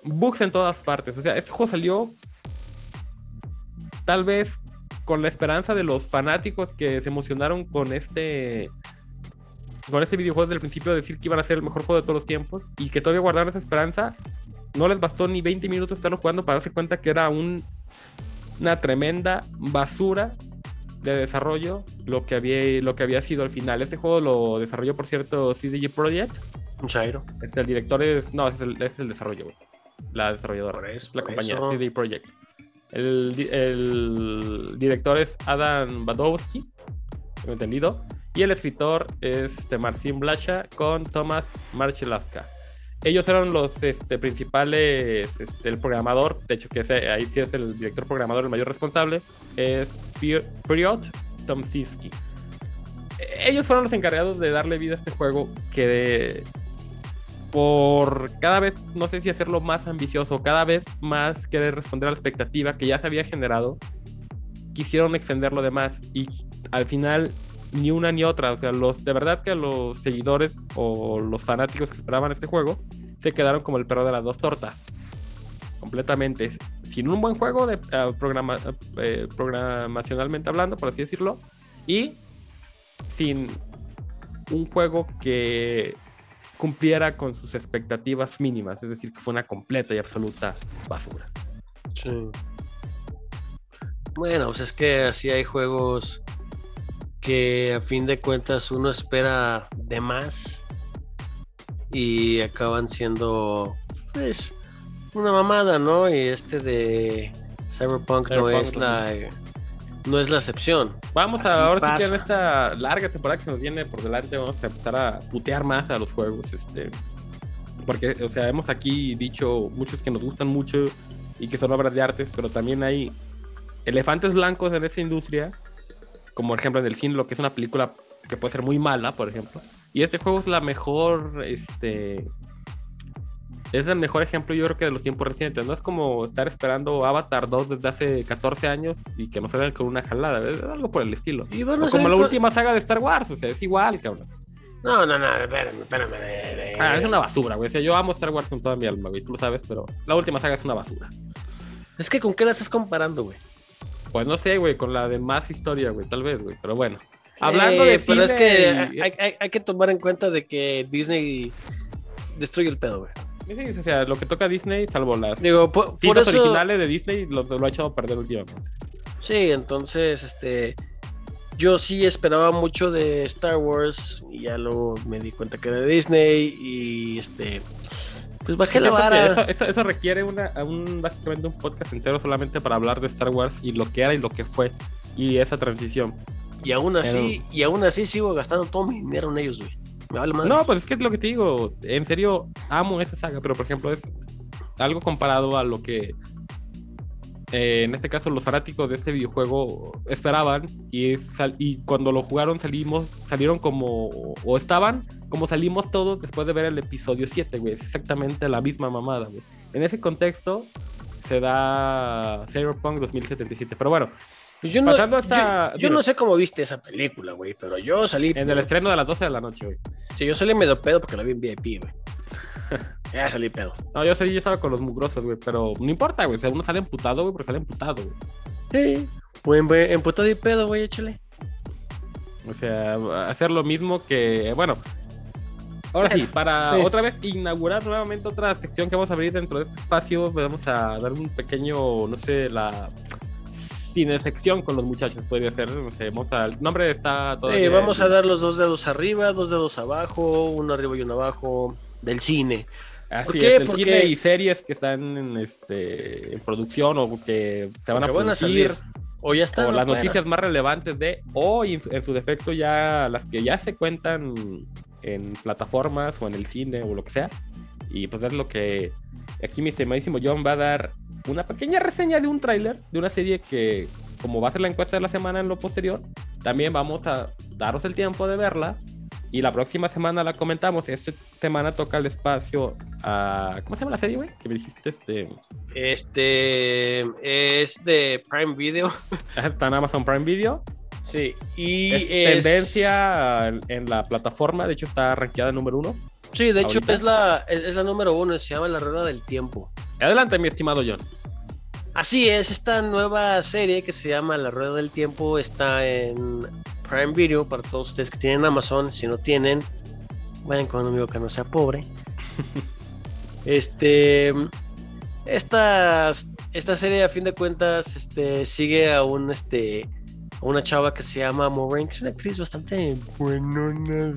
bugs en todas partes. O sea, este juego salió tal vez con la esperanza de los fanáticos que se emocionaron con este con este videojuego desde el principio de decir que iban a ser el mejor juego de todos los tiempos y que todavía guardaron esa esperanza. No les bastó ni 20 minutos estarlo jugando para darse cuenta que era un, una tremenda basura de desarrollo lo que había lo que había sido al final. Este juego lo desarrolló, por cierto, CDG Projekt. Un Chairo. Este, el director es. No, es el, es el desarrollo, güey. La desarrolladora. Por eso, la por compañía, eso. CD Projekt. El, di- el director es Adam Badowski, tengo entendido. Y el escritor es este, Marcin Blasha con Thomas Marchelaska. Ellos eran los este, principales, este, el programador, de hecho que ahí sí es el director programador el mayor responsable, es Piotr Tomsiski. Ellos fueron los encargados de darle vida a este juego que por cada vez, no sé si hacerlo más ambicioso, cada vez más querer responder a la expectativa que ya se había generado, quisieron extenderlo de más y al final ni una ni otra, o sea, los de verdad que los seguidores o los fanáticos que esperaban este juego se quedaron como el perro de las dos tortas. Completamente. Sin un buen juego de eh, programacionalmente hablando, por así decirlo, y sin un juego que cumpliera con sus expectativas mínimas, es decir, que fue una completa y absoluta basura. Sí. Bueno, pues es que así hay juegos que a fin de cuentas uno espera de más y acaban siendo pues una mamada, ¿no? Y este de Cyberpunk, no Cyberpunk es la no es la excepción. Vamos Así a ahora sí que en esta larga temporada que nos viene por delante vamos a empezar a putear más a los juegos, este porque o sea, hemos aquí dicho muchos que nos gustan mucho y que son obras de artes, pero también hay elefantes blancos en esa industria, como por ejemplo en el cine lo que es una película que puede ser muy mala, por ejemplo. Y este juego es la mejor este es el mejor ejemplo, yo creo que de los tiempos recientes. No es como estar esperando Avatar 2 desde hace 14 años y que nos salgan con una jalada. Es algo por el estilo. Y O como la con- última saga de Star Wars, o sea, es igual, cabrón. No, no, no, espérame, espérame. de- Ah, es una basura, güey. O sea, yo amo Star Wars con toda mi alma, güey. Tú lo sabes, pero la última saga es una basura. Es que con qué la estás comparando, güey. Pues no sé, güey, con la de más historia, güey, tal vez, güey. Pero bueno. Hablando Eh, de pero es que y- hay, hay- hay que tomar en cuenta de que Disney destruye el pedo, güey. O sea, lo que toca a Disney, salvo las Digo, por, por cintas eso. originales de Disney, lo, lo ha echado a perder últimamente. Sí, entonces, este. Yo sí esperaba mucho de Star Wars y ya luego me di cuenta que era de Disney y este. Pues bajé la vara. Eso, eso, eso requiere una, un, básicamente un podcast entero solamente para hablar de Star Wars y lo que era y lo que fue. Y esa transición. Y aún así, y aún así sigo gastando todo mi dinero en ellos, güey. No, pues es que es lo que te digo. En serio, amo esa saga, pero por ejemplo, es algo comparado a lo que eh, en este caso los fanáticos de este videojuego esperaban. Y cuando lo jugaron, salimos, salieron como. O estaban como salimos todos después de ver el episodio 7, güey. Es exactamente la misma mamada, güey. En ese contexto se da Cyberpunk 2077. Pero bueno, Pues yo no, hasta- yo, yo no sé cómo viste esa película, güey, pero yo salí. en el estreno de las 12 de la noche, güey. Sí, yo salí medio pedo porque la vi en VIP, güey. ya salí pedo. No, yo sé, yo estaba con los mugrosos, güey, pero no importa, güey. Sea, uno sale emputado, güey, pero sale emputado, güey. Sí. Pues emputado y pedo, güey, échale. O sea, hacer lo mismo que, bueno. Ahora sí, para Sí. otra vez inaugurar nuevamente otra sección que vamos a abrir dentro de este espacio, vamos a dar un pequeño, no sé, la cine sección con los muchachos, podría ser. No sé, vamos a, el nombre está todo. Sí, vamos a dar los dos dedos arriba, dos dedos abajo, uno arriba y uno abajo del cine. Así ¿Por es, el Porque- cine y series que están en, este, en producción o que se van a que van a producir. salir. O ya están. o las noticias más relevantes de, o en su, en su defecto ya las que ya se cuentan en plataformas o en el cine o lo que sea. Y pues es lo que aquí mi estimadísimo John va a dar una pequeña reseña de un tráiler de una serie que como va a ser la encuesta de la semana en lo posterior, también vamos a daros el tiempo de verla. Y la próxima semana la comentamos. Esta semana toca el espacio a. ¿Cómo se llama la serie, güey? Que me dijiste este. Este es de Prime Video. Está en Amazon Prime Video. Sí, y es, es- tendencia en, la plataforma. De hecho, está rankeada número uno. Sí, de hecho es la, es, la número uno, se llama La Rueda del Tiempo. Adelante, mi estimado John. Así es, esta nueva serie que se llama La Rueda del Tiempo está en Prime Video para todos ustedes que tienen Amazon. Si no tienen, vayan con un amigo que no sea pobre. este, esta, esta serie a fin de cuentas este, sigue a un este una chava que se llama Maureen, que es una actriz bastante buenona,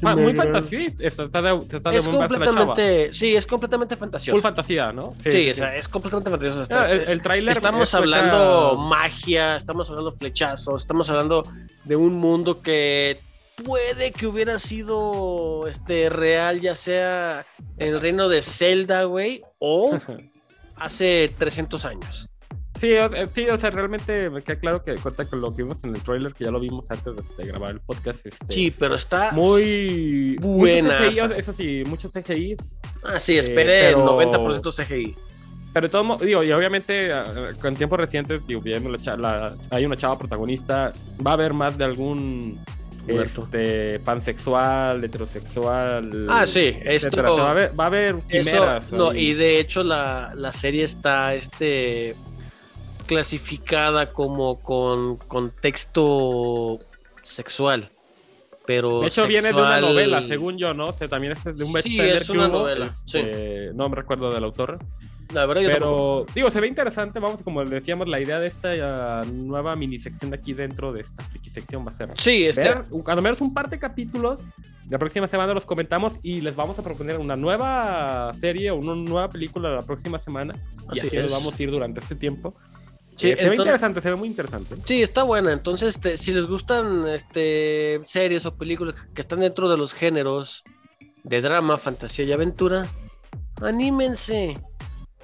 Fa- muy agrada. fantasía. Está, de, está de Es la chava. completamente, sí, es completamente fantasiosa. Full fantasía, ¿no? Sí, o sea, es completamente fantasiosa. Está- Ah, el, el tráiler Estamos hablando magia, estamos hablando flechazos, estamos hablando de un mundo que puede que hubiera sido este real, ya sea en el reino de Zelda, güey, o hace 300 años. Sí, o, eh, sí, o sea, realmente me queda claro que cuenta con lo que vimos en el tráiler, que ya lo vimos antes de, de grabar el podcast. este, Sí, pero está Muy CGI, eso sí, muchos CGI, Ah, sí, esperé Eh, pero- el 90% CGI. pero modos, digo, y obviamente ah, con tiempos recientes, digo, la la- hay una chava protagonista, va a haber más de algún este, pansexual, heterosexual. Ah, sí, esto- O sea, va, a haber, va a haber Eso, quimeras. no, ahí. y de hecho la, la serie está este clasificada como con contexto sexual. Pero De hecho, viene de una sexual- novela, según yo, ¿no? O sea, también es de un Sí, bestseller es que una hubo, novela, este, No me recuerdo del autor. La verdad, yo tampoco. Pero, digo, se ve interesante. Vamos, como decíamos, la idea de esta ah, nueva mini sección de aquí dentro de esta friki sección va a ser Sí, este, ver, cuando menos un par de capítulos. La próxima semana los comentamos y les vamos a proponer una nueva serie o una nueva película la próxima semana. Y Así así nos es. vamos a ir durante este tiempo. Sí, Eh, se ve interesante, se ve muy interesante. sí, está buena. Entonces, este, si les gustan este, series o películas que están dentro de los géneros de drama, fantasía y aventura, anímense.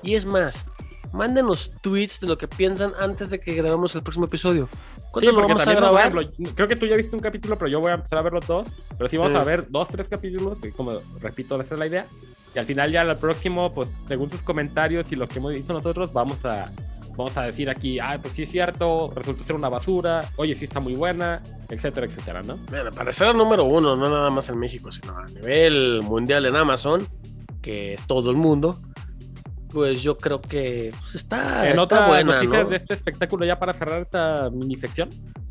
Y es más, mándenos tweets de lo que piensan antes de que grabemos el próximo episodio. ¿Cuándo Sí, lo vamos a grabar? ejemplo, creo que tú ya viste un capítulo, pero yo voy a empezar a ver los dos. Pero sí vamos Sí. a ver dos, tres capítulos. Y como repito, esa es la idea. Y al final, ya el próximo, pues según sus comentarios y lo que hemos dicho nosotros, vamos a, vamos a decir aquí, ah, pues sí es cierto, resulta ser una basura, oye, sí está muy buena, etcétera, etcétera, ¿no? Bueno, para ser el número uno, no nada más en México, sino a nivel mundial en Amazon, que es todo el mundo, pues yo creo que pues, está, en está otras buena, noticias ¿no? de este espectáculo, ya para cerrar esta mini sección,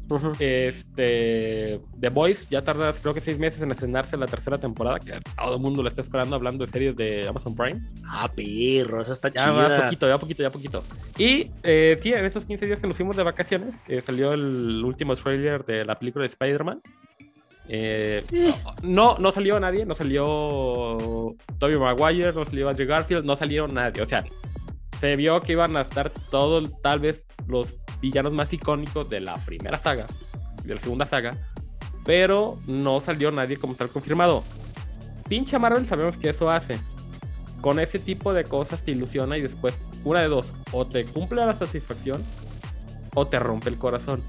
Ujú. este, The Voice ya tarda creo que seis meses en estrenarse la tercera temporada, que todo el mundo la está esperando hablando de series de Amazon Prime. Ah, perro, esa está Ya chida. poquito, ya poquito, ya poquito. Y eh, sí, en esos 15 días que nos fuimos de vacaciones, eh, salió el último trailer de la película de Spider-Man. Eh, no, no salió nadie, no salió Tobey Maguire, no salió Andrew Garfield, no salieron nadie. O sea, se vio que iban a estar todos, tal vez, los villanos más icónicos de la primera saga, de la segunda saga, pero no salió nadie como tal confirmado. Pinche Marvel sabemos que eso hace. Con ese tipo de cosas te ilusiona y después, una de dos, o te cumple la satisfacción o te rompe el corazón.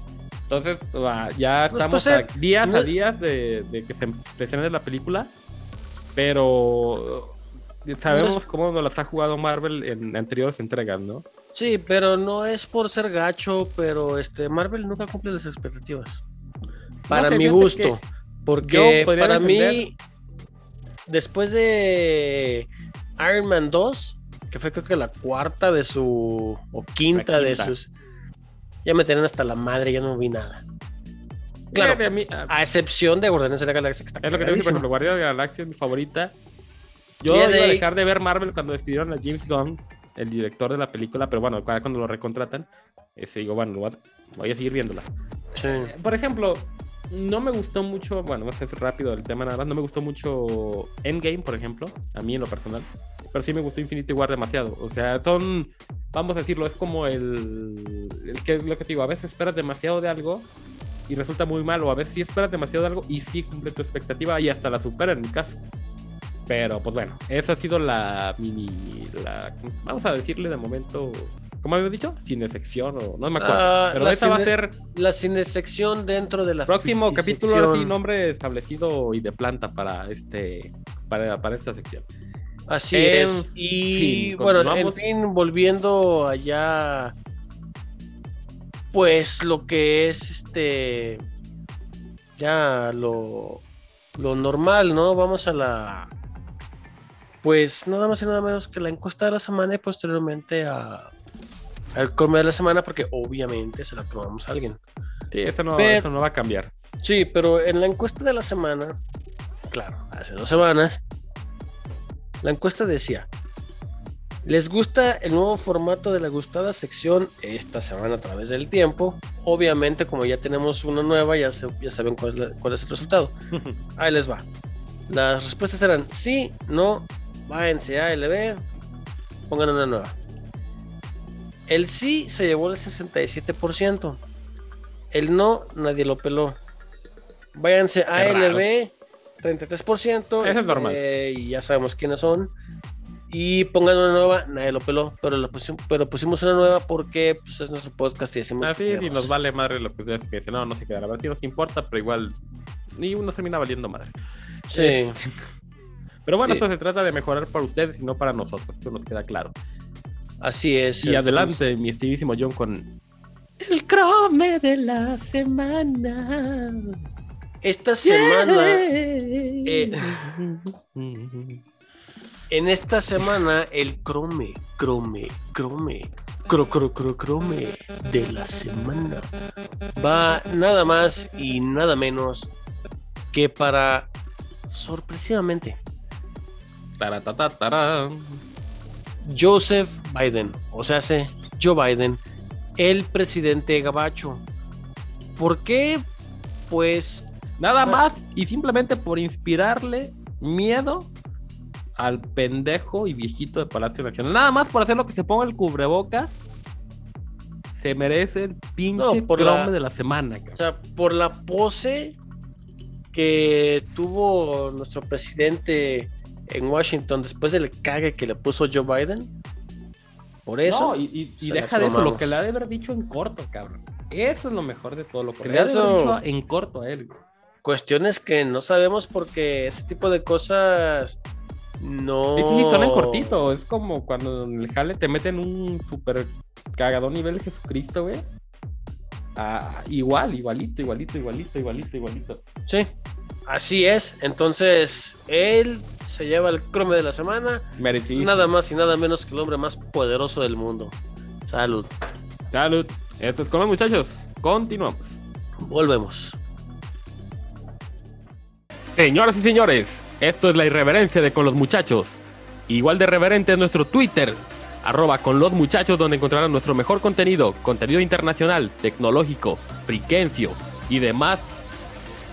Entonces, va, ya Pues, estamos pues, a eh, días a días de, de que se estrene la película, pero eh, sabemos No es- cómo nos la está jugando Marvel en anteriores entregas, ¿no? Sí, pero no es por ser gacho, pero este Marvel nunca cumple las expectativas. Para sé, mi gusto. que Porque para mí, después de Iron Man 2, que fue creo que la cuarta de su. o quinta, de sus. Ya me tenían hasta la madre, ya no vi nada. Claro, a mí- a- a excepción de Guardianes de la Galaxia, que está Es lo que te digo, por ejemplo, Guardián de la Galaxia es mi favorita. Yo iba a dejar de ver Marvel cuando despidieron a James Gunn, el director de la película, pero bueno, cada- cuando lo recontratan, ese, digo, bueno, voy a- seguir viéndola. Sí. Por ejemplo, no me gustó mucho, bueno, vamos a ser rápido el tema nada más, no me gustó mucho Endgame, por ejemplo, a mí en lo personal, pero sí me gustó Infinity War demasiado. O sea, son, vamos a decirlo, es como el, el que lo que te digo, a veces esperas demasiado de algo y resulta muy malo, a veces sí esperas demasiado de algo y sí cumple tu expectativa y hasta la supera en mi caso. Pero pues bueno, esa ha sido la mini, la, vamos a decirle de momento ¿Cómo había dicho? Cinesección o no me acuerdo. Ah, Pero esa va a ser La cinesección dentro de la próximo capítulo, ahora sí, nombre establecido y de planta para este para, para esta sección. Así En es. Y fin, bueno, en fin, volviendo allá, pues lo que es este, ya lo, lo normal, ¿no? Vamos a la, pues nada más y nada menos que la encuesta de la semana y posteriormente a, al come de la semana, porque obviamente se la tomamos a alguien. Sí, eso no, Pero- eso no va a cambiar. Sí, pero en la encuesta de la semana, claro, hace dos semanas, la encuesta decía, ¿les gusta el nuevo formato de la gustada sección esta semana a través del tiempo? Obviamente, como ya tenemos una nueva, ya, se- ya saben cuál es, la- cuál es el resultado. Ahí les va. Las respuestas eran sí, no, váyanse a LB, pongan una nueva. El sí se llevó el 67%. El no, nadie lo peló. Váyanse a. LB, 33%. Eso es normal. eh, y ya sabemos quiénes son. Y pongan una nueva, nadie lo peló. Pero, la pusim- pero pusimos una nueva porque pues, es nuestro podcast y decimos. Así es, y nos vale madre lo que ustedes piensen. No, no se queda. La verdad sí nos importa, pero igual ni uno termina valiendo madre. Sí. Este, Pero bueno, Sí. esto se trata de mejorar para ustedes y no para nosotros. Eso nos queda claro. Así es. Y adelante, mi estimísimo John, con el crome de la semana. Esta semana. eh, En esta semana, el crome, crome, crome, cro, cro, cro, crome de la semana va nada más y nada menos que para sorpresivamente Taratatatara. Joseph Biden, o sea, se Joe Biden, el presidente gabacho. ¿Por qué? Pues Nada más y simplemente por inspirarle miedo al pendejo y viejito de Palacio Nacional. Nada más por hacer lo que se ponga el cubrebocas. Se merece el pinche No, por crome la- de la semana, cabrón. O sea, por la pose que tuvo nuestro presidente en Washington después del cague que le puso Joe Biden. Por eso. No, y, deja de eso, lo que le ha de haber dicho en corto, cabrón. Eso es lo mejor de todo, lo que le ha de haber dicho en corto a él. güey. Cuestiones que no sabemos porque ese tipo de cosas no. Sí, son en cortito. Es como cuando en el jale te meten un super cagadón nivel Jesucristo, güey. Ah, igual, igualito, igualito, igualito, igualito, igualito. Sí, así es. Entonces, él se lleva el crome de la semana. Merecido. Nada más y nada menos que el hombre más poderoso del mundo. Salud. Salud. Eso es con los muchachos. Continuamos. Volvemos. Señoras y señores, esto es la irreverencia de Con los Muchachos. Igual de reverente es nuestro Twitter, arroba con los muchachos, donde encontrarán nuestro mejor contenido, contenido internacional, tecnológico, friquencio y demás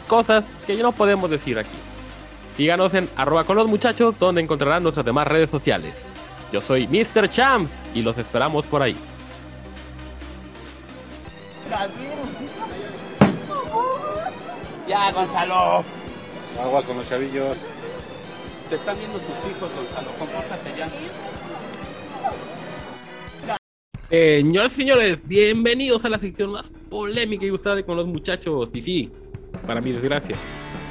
cosas que ya no podemos decir aquí. Síganos en arroba con los muchachos, donde encontrarán nuestras demás redes sociales. Yo soy Mr. Champs y los esperamos por ahí. Ya, Gonzalo. Agua con los chavillos. Te están viendo tus hijos, Gonzalo. Compórtate ya. Señores y señores, bienvenidos a la sección más polémica y gustada de con los muchachos. Y sí, para mi desgracia,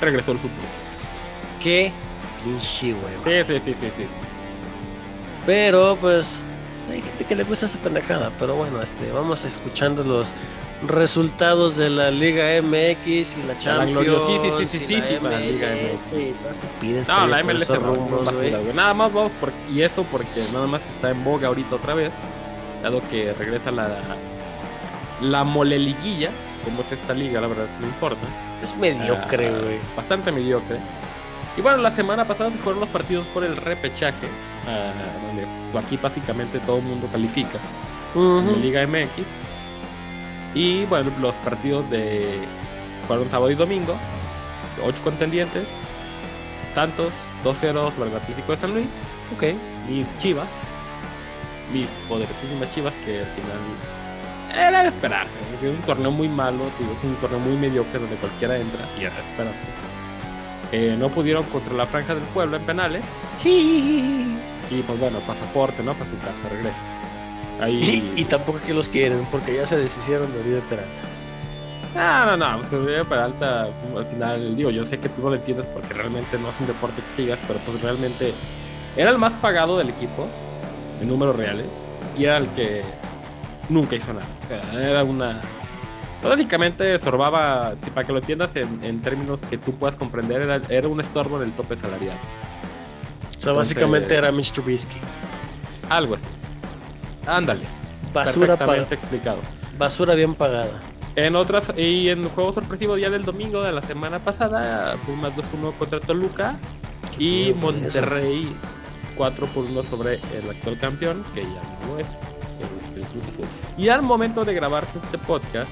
regresó el fútbol. Qué pinche hueva. Sí, sí, sí, sí, sí. Pero pues hay gente que le gusta esa pendejada. Pero bueno, este, vamos escuchando los resultados de la Liga MX y la la Champions. la Liga MLS, MX. y todas estupidez No, que la MLS esos no, rumbos, nada, güey. Nada más vamos por, y eso porque nada más está en boga ahorita otra vez, dado que regresa la la moleliguilla, como es esta liga, la verdad, no importa. Es mediocre, Ah, güey. Bastante mediocre. Y bueno, la semana pasada se fueron los partidos por el repechaje, ah, donde aquí básicamente todo el mundo califica en la. Liga MX. Y bueno, los partidos de fueron sábado y domingo, ocho contendientes. Santos, 2-0 sobre el Atlético de San Luis. Ok. Mis chivas, mis poderosísimas chivas que al final era de esperarse. Es un torneo muy malo, es un torneo muy mediocre donde cualquiera entra y era de esperarse. Eh, no pudieron contra la Franja del Pueblo en penales. Y pues bueno, pasaporte, ¿no? Para su casa, regresa. Ahí... Y, y tampoco que los quieren, porque ya se deshicieron de Oribe Peralta. No, no, no, pues Oribe Peralta, al final, digo, yo sé que tú no lo entiendes porque realmente no es un deporte que sigas, pero pues realmente era el más pagado del equipo, en números reales, y era el que nunca hizo nada. O sea, era una... Básicamente sorbaba, para que lo entiendas en, en términos que tú puedas comprender, era, era un estorbo en el tope salarial. O sea, básicamente era Mr. Bisky. Algo así. Ándale. Basura, perfectamente explicado. basura bien pagada. En otras, y en juego sorpresivo día del domingo de la semana pasada, Pumas 2-1 contra Toluca y. Monterrey 4 por 1 sobre el actual campeón, que ya no es el Cruz Azul. Y al momento de grabarse este podcast,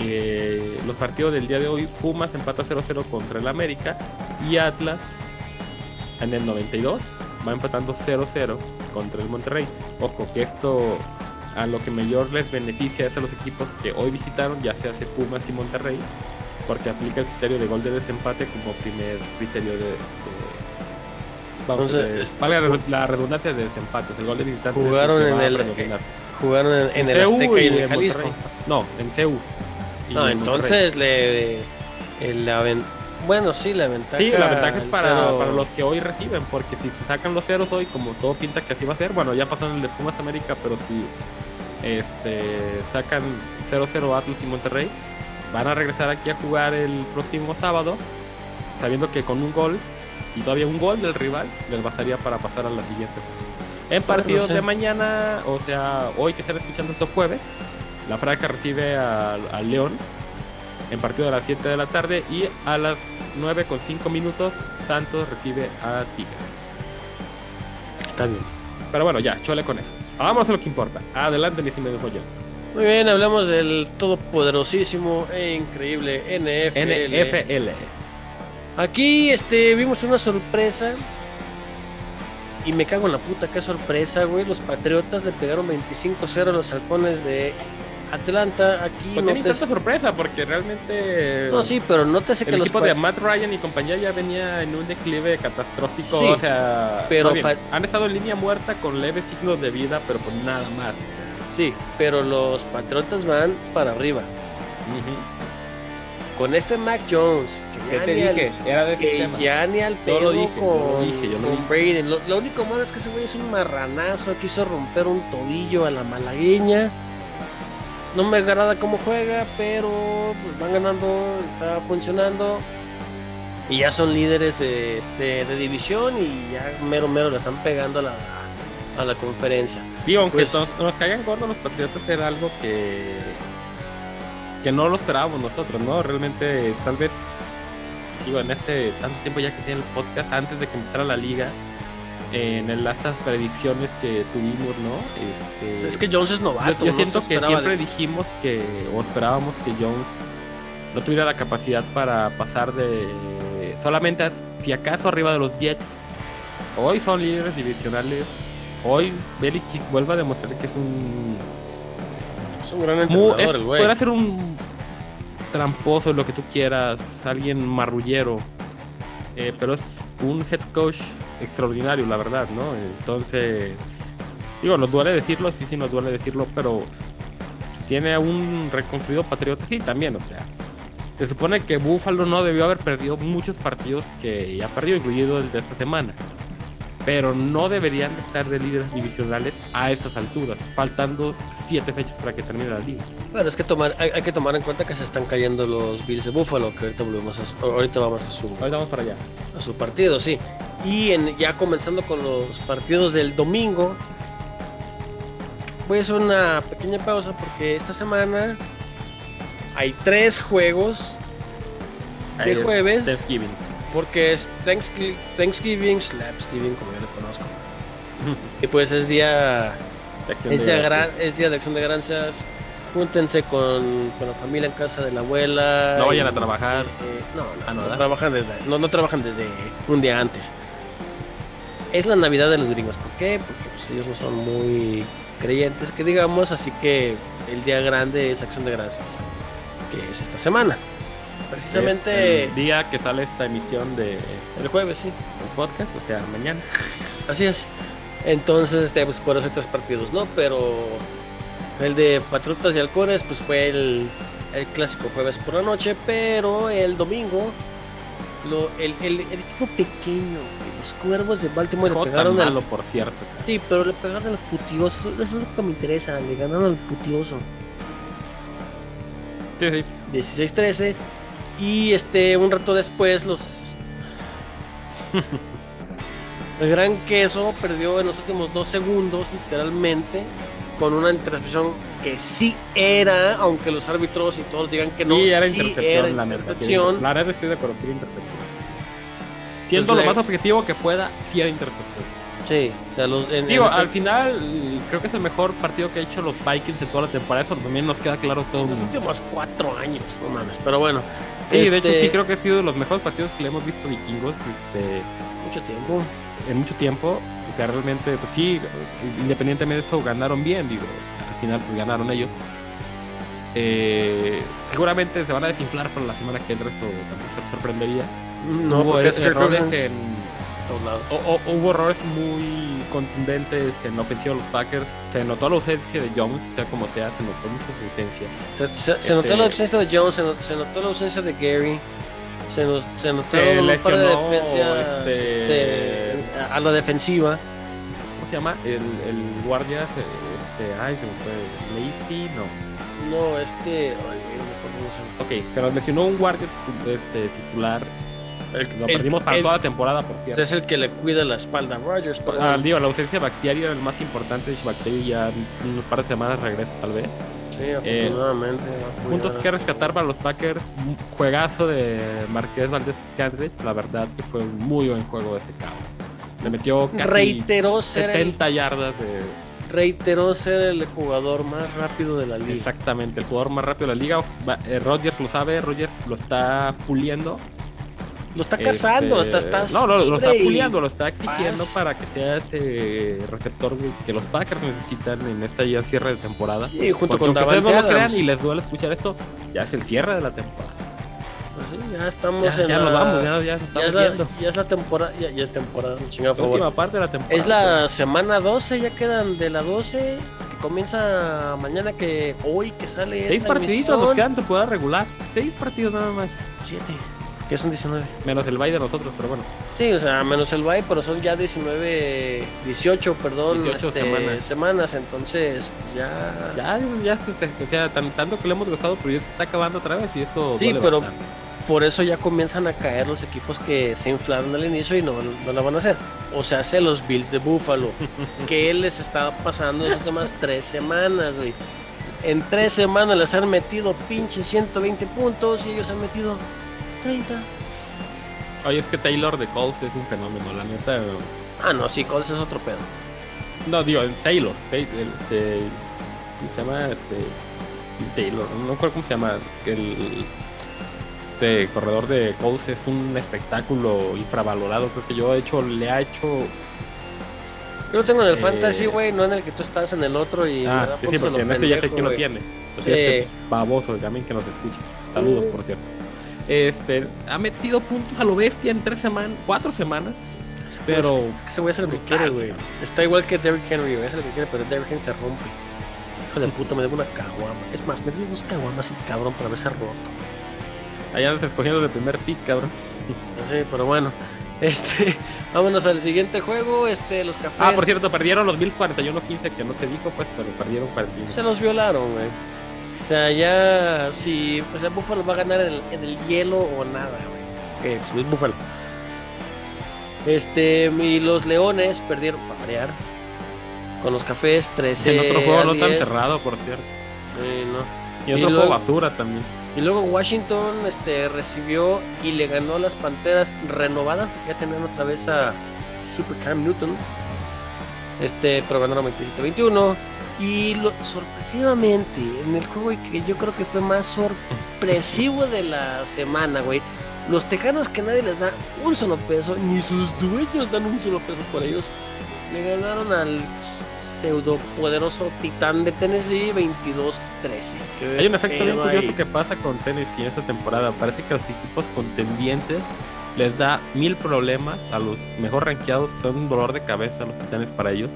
eh, los partidos del día de hoy, Pumas empata 0-0 contra el América y Atlas en el 92 va empatando 0-0 contra el Monterrey. Ojo, que esto a lo que mayor les beneficia es a los equipos que hoy visitaron, ya se hace Pumas y Monterrey, porque aplica el criterio de gol de desempate como primer criterio de. de- vamos, Entonces, de- es- valga la- redundancia de desempates. El gol de visitante Jugaron en el-. Jugaron en, en el CU Azteca y en el en Jalisco. Monterrey. No, en CEU. Y No, entonces le, el- la ven- bueno, sí, la ventaja. Sí, la ventaja es para, cero- para los que hoy reciben, porque si se sacan los ceros hoy, como todo pinta que así va a ser, bueno, ya pasó en el de Pumas América, pero si este, sacan 0-0 Atlas y Monterrey, van a regresar aquí a jugar el próximo sábado, sabiendo que con un gol y todavía un gol del rival les bastaría para pasar a la siguiente fase. En partidos de mañana, o sea, hoy que están escuchando estos jueves, la Franja recibe al León en partido de las 7 de la tarde y a las 9 con 5 minutos Santos recibe a Tigres. Está bien. Pero bueno, ya, chole con eso. Vamos a lo que importa. Adelante, mi yo. Muy bien, hablamos del todopoderosísimo e increíble NFL. NFL. Aquí este, vimos una sorpresa. Y me cago en la puta, qué sorpresa, güey. Los Patriotas le pegaron 25-0 a los halcones de Atlanta. Aquí Pues no tiene te... tanta sorpresa porque realmente No, sí, pero no te sé que el los equipo de Matt Ryan y compañía ya venía en un declive catastrófico. Sí, o sea, pero bien, pa- han estado en línea muerta con leves signos de vida, pero pues nada más. Sí, pero los Patriotas van para arriba. Con este Mac Jones, que ya, ni, al, Era de que ya ni al Yo lo dije, yo lo con, dije, yo lo con dije. Brady. Lo, lo único malo es que ese güey es un marranazo, quiso romper un tobillo a la malagueña. No me agrada cómo juega, pero pues, van ganando, está funcionando. Y ya son líderes de, este, de división y ya mero mero le están pegando a la, a la conferencia. Digo, aunque Pues- nos, nos caigan gordos los patriotas era algo que que no lo esperábamos nosotros, ¿no? Realmente, tal vez, digo, en este tanto tiempo ya que tiene el podcast, antes de que empezara la liga, en el- estas predicciones que tuvimos, ¿no? Este, Es que Jones es novato. yo, yo siento que siempre de- dijimos que, o esperábamos que Jones no tuviera la capacidad para pasar de solamente, si acaso, arriba de los Jets. Hoy son líderes divisionales. Hoy Belichick vuelve a demostrar que es un. Es un gran entrenador, güey. podrá ser un tramposo, lo que tú quieras, alguien marrullero. eh, pero es un head coach extraordinario, la verdad, ¿no? Entonces, digo, nos duele decirlo, sí, sí, nos duele decirlo, pero tiene un reconstruido patriota, sí, también, o sea. Se supone que Buffalo no debió haber perdido muchos partidos que ya perdió, incluido el de esta semana. Pero no deberían estar de líderes divisionales a estas alturas, faltando siete fechas para que termine la liga. Pero es que tomar, hay, hay que tomar en cuenta que se están cayendo los Bills de Buffalo, que ahorita volvemos a su- ahorita vamos a su, Ahorita vamos para allá. a su partido, sí. Y en, ya comenzando con los partidos del domingo, voy a hacer una pequeña pausa porque esta semana hay tres juegos de jueves, Thanksgiving. Porque es Thanksgiving, Thanksgiving, Slapsgiving, como yo le conozco. Y pues es día Es día, gran- es día de acción de gracias. Júntense con, con la familia en casa de la abuela. No vayan y- a trabajar. eh, no, no, no, no ¿verdad? trabajan desde, no, no trabajan desde un día antes. Es la Navidad de los gringos. ¿Por qué? Porque pues, ellos no son muy creyentes, que digamos, así que el día grande es acción de gracias, que es esta semana. Precisamente El día que sale esta emisión de el jueves, sí. el podcast, o sea, mañana. Así es. Entonces, este, pues por eso hay tres partidos, ¿no? Pero el de Patriotas y Halcones, pues fue el, el clásico jueves por la noche, pero el domingo, lo, el, el- el equipo pequeño, los cuervos de Baltimore le pegaron al. malo, por cierto. Sí, pero le pegaron al putioso. Eso es lo que me interesa, le ganaron al putioso. Sí, sí. 16-13. Y este, un rato después, los. El gran queso perdió en los últimos dos segundos, literalmente, con una intercepción que sí era, aunque los árbitros y todos digan que no, sí, era sí intercepción, era la neta. intercepción. La neta estoy de acuerdo, sí era intercepción. Siendo Pues lo le- más objetivo que pueda, sí era intercepción. Sí, o sea, los, en- en Digo, este- al final, creo que es el mejor partido que ha hecho los Vikings en toda la temporada. Eso también nos queda claro todo el los últimos cuatro años, no mames, pero bueno. Sí, de hecho, este, sí creo que ha sido de los mejores partidos que le hemos visto vikingos este, Mucho tiempo. en mucho tiempo. O sea, realmente, pues sí, independientemente de eso, ganaron bien. Digo, al final, pues ganaron ellos. Eh, seguramente se van a desinflar para la semana que entra. Esto también se sorprendería. No, Hubo porque es Kirk errores en, todos lados. o- o- hubo errores muy contundentes en la ofensiva de los Packers. Se notó la ausencia de Jones, sea como sea, se notó mucho su ausencia. Se, se- se notó Este- la ausencia de Jones, se, not- se notó la ausencia de Gary, se, nos, se notaron Se un par de lesionó, defensas este- este, a, la defensiva. ¿Cómo se llama? El, el guardia, este, ay, se me fue. Lacey, no. No, este. Ay. Ok, se nos lesionó un guardia este, titular. Lo perdimos para toda la temporada, por cierto. Es el que le cuida la espalda a Rogers. Ah, digo, la ausencia de Bacteria era el más importante. Bacteria ya en un par de semanas regresa, tal vez. sí, afortunadamente. va a Puntos que rescatar para los Packers. Un juegazo de Marqués Valdés Scandrich. La verdad que fue un muy buen juego de ese cabo. Le metió casi reiteró ser, el, 70 yardas de. reiteró ser el jugador más rápido de la liga. Exactamente, el jugador más rápido de la liga. Eh, Rodgers lo sabe, Rodgers lo está puliendo. Lo está cazando, Este, está, está No, no, lo está puliendo, lo está exigiendo paz. para que sea ese receptor que los Packers necesitan en esta ya cierre de temporada. Y junto Porque con ustedes no lo crean y les duele escuchar esto, ya es el cierre de la temporada. Pues sí, ya estamos Ya, en ya la, nos vamos, ya, ya nos ya estamos es la, viendo. ya es la temporada, ya, ya es temporada, La favor. última parte de la temporada. Es la semana 12, ya quedan de la 12, que comienza mañana que hoy que sale Seis esta partiditos nos emisión. quedan temporada regular. Seis partidos nada más. Siete, que son 19. Menos el bye de nosotros, pero bueno. Sí, o sea, menos el bye, pero son ya 19, 18, perdón, 18 este, semanas. semanas, entonces pues ya... Ya, ya, o sea, tan, tanto que le hemos gustado, pero ya se está acabando otra vez y eso Sí, duele pero- bastante. Por eso ya comienzan a caer los equipos que se inflaron al inicio y no, no la van a hacer. O sea, hace los Bills de Buffalo. que les estaba pasando en las últimas tres semanas, güey. En tres semanas les han metido pinche 120 puntos y ellos han metido 30. Oye, es que Taylor de Colts es un fenómeno, la neta. Ah, no, sí, Colts es otro pedo. No, digo, Taylor. Este, ¿Cómo se llama? Este, Taylor, no me acuerdo cómo se llama. El, este corredor de Colts es un espectáculo infravalorado. Creo que yo, de hecho, le ha hecho. Yo lo tengo en el Eh. fantasy, güey, no en el que tú estás, en el otro y me Ah, da sí, porque en este ya sé quién lo tiene. O sea, Sí. este baboso también que nos escucha. Saludos, por cierto. Este, ha metido puntos a lo bestia en tres semanas, cuatro semanas. Pero Es que ese güey es el que brutal, quiere, güey. Está igual que Derrick Henry, güey. Es el que quiere, pero Derrick Henry se rompe. Hijo de puta, me debo una caguama. Es más, me debo dos caguamas el cabrón para haberse roto. allá andas escogiendo el primer pick, cabrón. Sí, pero bueno. Este, vámonos al siguiente juego. Este, los cafés. Ah, por cierto, perdieron los Bills 41-15, que no se dijo, pues, pero perdieron 41. Se los violaron, güey. O sea, ya si o sea, Buffalo va a ganar en el, en el hielo o nada, güey. Que pues, es Buffalo. Este, y los Leones perdieron para variar. Con los cafés 13 En otro juego a no tan 10. cerrado, por cierto. Sí, no. Y Y otro luego- juego basura también. Y luego Washington este, recibió y le ganó a las Panteras renovadas, porque ya tenían otra vez a Super Cam Newton. Este, pero ganaron 27-21. Y lo- sorpresivamente, en el juego que yo creo que fue más sorpresivo de la semana, güey. Los tejanos que nadie les da un solo peso, ni sus dueños dan un solo peso por ellos, le ganaron al pseudo poderoso titán de Tennessee 22-13. Hay un efecto bien curioso ahí- que pasa con Tennessee en esta temporada. Parece que los equipos contendientes les da mil problemas. A los mejor rankeados son un dolor de cabeza los titanes para ellos.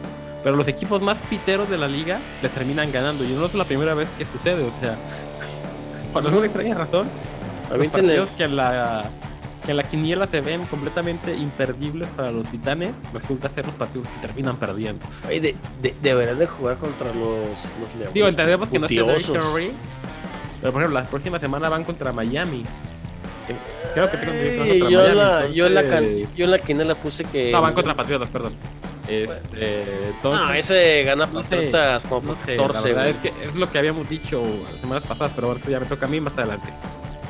Pero los equipos más piteros de la liga les terminan ganando. Y no es la primera vez que sucede. O sea, por alguna extraña razón, los partidos que en la que en la quiniela se ven completamente imperdibles para los titanes, resulta ser los partidos que terminan perdiendo. Oye, de, de- deberían de jugar contra los, los Leones. Digo, entendemos que no es Derrick Putiosos. Pero por ejemplo, la próxima semana van contra Miami. Que- Creo que tengo que contra yo, Miami, la, yo, en la entonces- yo en la quinela puse que. No, van contra Patriotas, perdón. Este, entonces, No, ese gana no sé, Patriotas como no por sé, la 14, verdad güey. es que es lo que habíamos dicho las semanas pasadas, pero bueno, eso ya me toca a mí más adelante.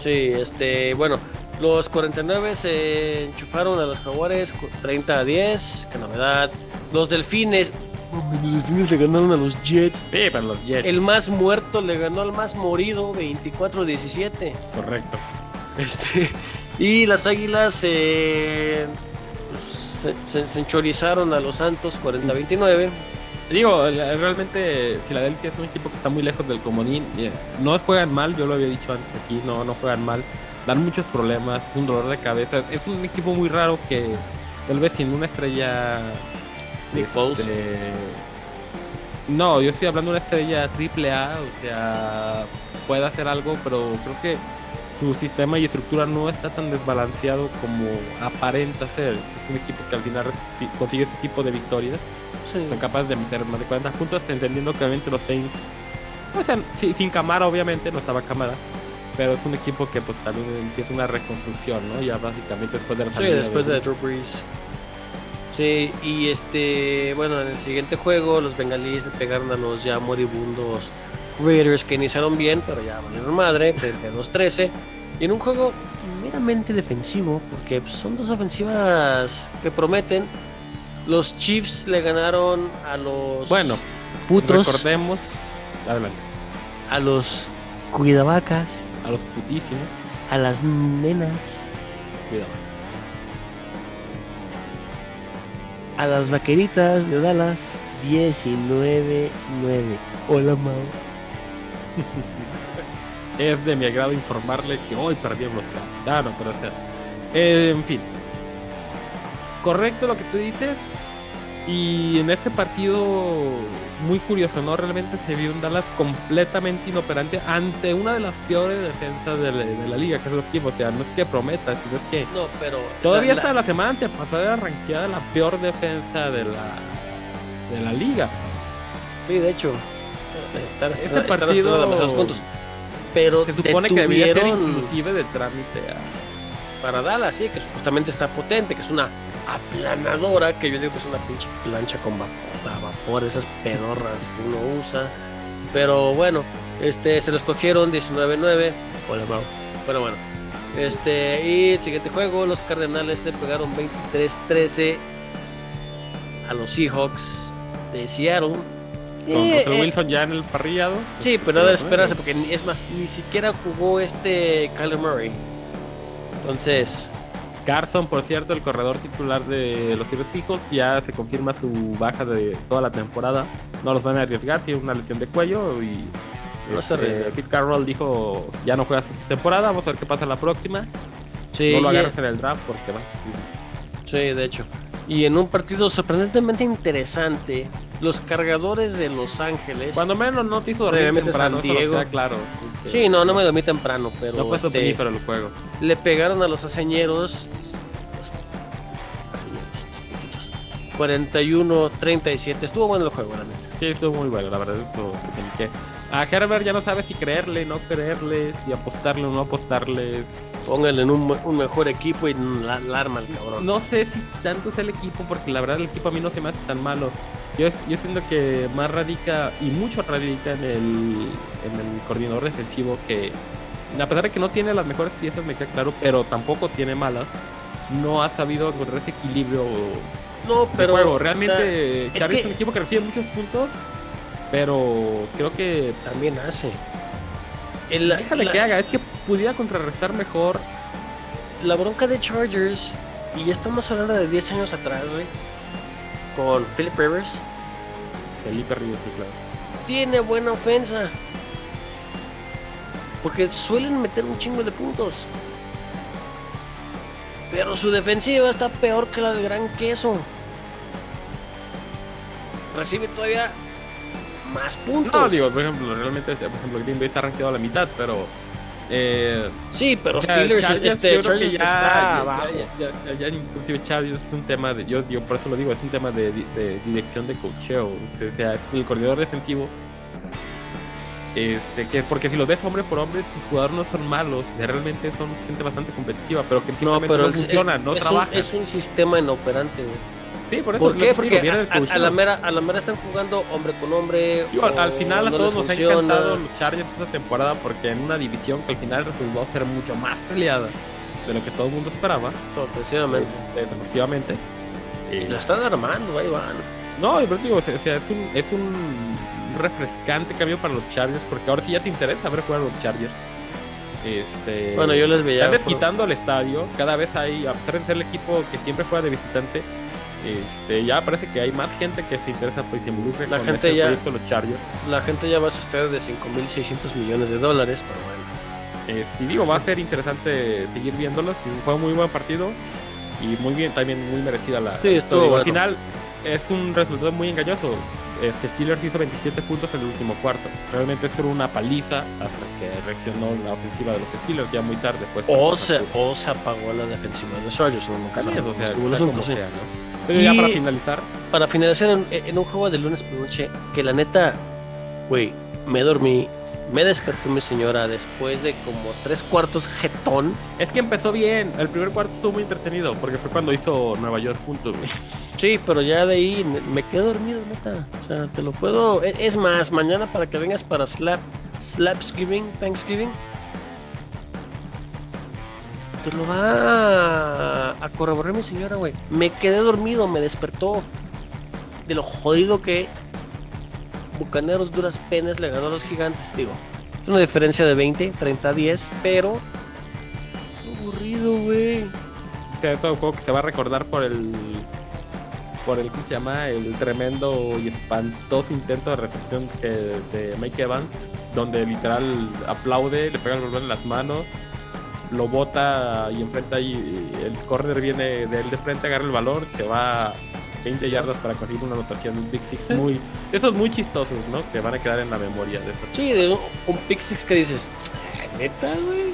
Sí, este, bueno, los 49 se enchufaron a los Jaguares cu- 30 a 10, qué novedad. Los Delfines, los Delfines le ganaron a los Jets. Sí, pero los Jets. El más muerto le ganó al más morido 24 a 17. Correcto. Este, y las Águilas eh, se, se- se enchorizaron a los Santos 40 a 29. Digo, realmente Filadelfia es un equipo que está muy lejos del comodín. Eh, No juegan mal, yo lo había dicho antes aquí, no, no juegan mal. Dan muchos problemas, es un dolor de cabeza. Es un equipo muy raro que tal vez sin una estrella. Nick este, No, yo estoy hablando de una estrella triple A, o sea, puede hacer algo, pero creo que su sistema y estructura no está tan desbalanceado como aparenta ser. Es un equipo que al final consigue ese tipo de victorias Sí. son capaces de meter más de 40 puntos, entendiendo que obviamente los Saints, o sea, sin Camara obviamente, no estaba Camara, pero es un equipo que pues también empieza una reconstrucción, ¿no? Ya básicamente después de la Sí, después de Drew Brees. Sí, y este, bueno, en el siguiente juego los bengalíes pegaron a los ya moribundos Raiders que iniciaron bien, pero ya valieron madre, 32-13. Y en un juego meramente defensivo, porque son dos ofensivas que prometen. Los Chiefs le ganaron a los Bueno, putos, recordemos, adelante, a los cuidavacas, a los putísimos, a las nenas, cuidado. a las vaqueritas de Dallas 19-9. Hola, Mau. Es de mi agrado informarle que hoy los Cowboys. Ah, no, pero o sea, eh, en fin. Correcto lo que tú dices. Y en este partido, muy curioso, ¿no? Realmente se vio un Dallas completamente inoperante ante una de las peores defensas de la, de la liga, que es el equipo. O sea, no es que prometa, sino es que No, pero. todavía o sea, hasta la semana antepasada era rankeada la peor defensa de la, de la liga. Sí, de hecho. Están, Ese están partido- haciendo demasiados puntos. Pero Se supone que debía ser inclusive de trámite a, para Dallas, sí, que supuestamente está potente, que es una aplanadora, que yo digo que es una pinche plancha con vapor, a vapor, esas pedorras que uno usa. Pero bueno, este se los cogieron 19-9. Hola, Mau. Bueno, bueno. Este, y el siguiente juego, los Cardenales le pegaron 23-13 a los Seahawks de Seattle. Con Russell eh, Wilson ya en el parrillado. Sí, pero nada de esperarse porque es más, ni siquiera jugó este Kyler Murray. Entonces, Carson, por cierto, el corredor titular de los Seahawks, ya se confirma su baja de toda la temporada. No los van a arriesgar, tiene una lesión de cuello y No se este. Pete Carroll dijo ya no juega esta temporada, vamos a ver qué pasa la próxima. sí, no lo y- agarres en el draft porque vas. sí, de hecho. Y en un partido sorprendentemente interesante, los cargadores de Los Ángeles. Cuando menos no te hizo dormir temprano, San Diego. claro. Sí, no, no me dormí temprano, pero no fue este, el juego. le pegaron a los aceñeros. 41-37. Estuvo bueno el juego, la neta. Sí, estuvo muy bueno, la verdad, eso tiene que. A Herbert ya no sabe si creerle, no creerle, si apostarle o no apostarles. Pónganle en un, un mejor equipo y la, la arma el cabrón. No sé si tanto es el equipo, porque la verdad el equipo a mí no se me hace tan malo. Yo, yo siento que más radica, y mucho radica en el, en el coordinador defensivo, que a pesar de que no tiene las mejores piezas, me queda claro, pero tampoco tiene malas, no ha sabido encontrar ese equilibrio No, de pero. juego. Realmente, es Charlie es que- un equipo que recibe muchos puntos, pero creo que También hace. El- déjale la- que haga, es que pudiera contrarrestar mejor. la bronca de Chargers, y ya estamos hablando de 10 años atrás, güey, con Philip Rivers, Felipe sí, claro. tiene buena ofensa. Porque suelen meter un chingo de puntos. Pero su defensiva está peor que la del Gran Queso. Recibe todavía más puntos. No, digo, por ejemplo, realmente, por ejemplo, Green Bay está rankeado a la mitad, pero. Eh, sí, pero o sea, Steelers, Chargers, este, Chargers ya, está ya- ya- ya- ya inclusive Chargers es un tema de. Yo, yo por eso lo digo, es un tema de, de dirección de cocheo. O sea, el coordinador defensivo. Este, que porque si lo ves hombre por hombre, sus jugadores no son malos, realmente son gente bastante competitiva, pero que No, simplemente pero no el- funciona, no es, trabaja. un, es un sistema inoperante, güey. Sí, por eso ¿Por qué? que Porque a, a- la mera, a la mera están jugando hombre con hombre. Digo, al, al final a no todos nos ha encantado los Chargers esta temporada porque en una división que al final resultó ser mucho más peleada de lo que todo el mundo esperaba, Sorpresivamente. este, deportivamente. Y Eh, la están armando, ahí van. no, yo digo, o sea, o sea, es un, es un refrescante cambio para los Chargers porque ahora sí ya te interesa ver jugar a los Chargers. Este, Bueno, yo les veía. Tal vez por- quitando el estadio, cada vez hay, a pesar de ser el equipo que siempre juega de visitante, este, ya parece que hay más gente que se interesa pues, se involucra La con gente este ya- proyecto los Chargers. La gente ya va a ustedes de 5.600 millones de dólares, pero bueno. Este, digo, va a ser interesante seguir viéndolos. Fue un muy buen partido y muy bien, también muy merecida la. Sí, estuvo bueno. Al final es un resultado muy engañoso. Este Steelers hizo 27 puntos en el último cuarto. Realmente fue una paliza hasta que reaccionó la ofensiva de los Steelers ya muy tarde. Pues, O se, o se apagó la defensiva de los Chargers, no También, o sea, Y- para finalizar, Para finalizar en, en un juego de lunes por noche, que la neta, güey, me dormí, me despertó mi señora después de como tres cuartos jetón. es que empezó bien. El primer cuarto estuvo muy entretenido porque fue cuando hizo Nueva York puntos. güey. Sí, pero ya de ahí me- me quedé dormido, neta. O sea, te lo puedo. e- Es más, mañana para que vengas para Slap, Slapsgiving, Thanksgiving. Lo va a, corroborar mi señora, güey. Me quedé dormido, me despertó. De lo jodido que Bucaneros duras penas le ganó a los gigantes. Digo, es una diferencia de 20, 30 a 10, pero. qué Aburrido, güey. Este es un juego que se va a recordar por el por el ¿cómo se llama? el tremendo y espantoso intento de recepción que, de Mike Evans donde literal aplaude, le pega el balón en las manos, lo bota y enfrenta y el corner viene de él de frente, agarra el balón, se va 20 yardas para conseguir una anotación, un Big Six muy, esos muy chistosos, ¿no? Que van a quedar en la memoria de esto. Sí, de un, un pick six que dices, "Ay, neta, güey.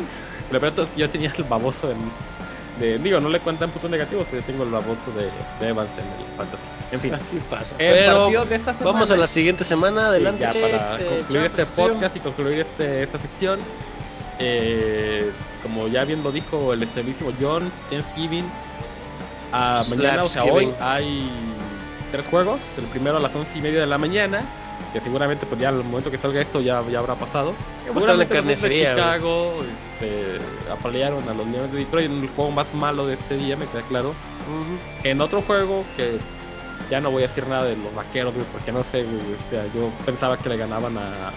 Es que yo tenía el baboso en, de, digo, no le cuentan puntos negativos, pero yo tengo el baboso de, de Evans en el fantasy. En fin. Así pasa. El Pero partido de esta semana. vamos a la siguiente semana. Adelante. ya para este, concluir este podcast y concluir este, esta sección. Eh, como ya bien lo dijo el excelentísimo John, Thanksgiving. a mañana, o sea, hoy hay tres juegos. El primero a las once y media de la mañana. Que seguramente pues ya al momento que salga esto ya, ya habrá pasado. En Seguramente güey. Chicago este, apalearon a los Leones de Detroit en el juego más malo de este día, me queda claro. En otro juego que ya no voy a decir nada de los vaqueros, porque no sé, güey, o sea, yo pensaba que le ganaban a,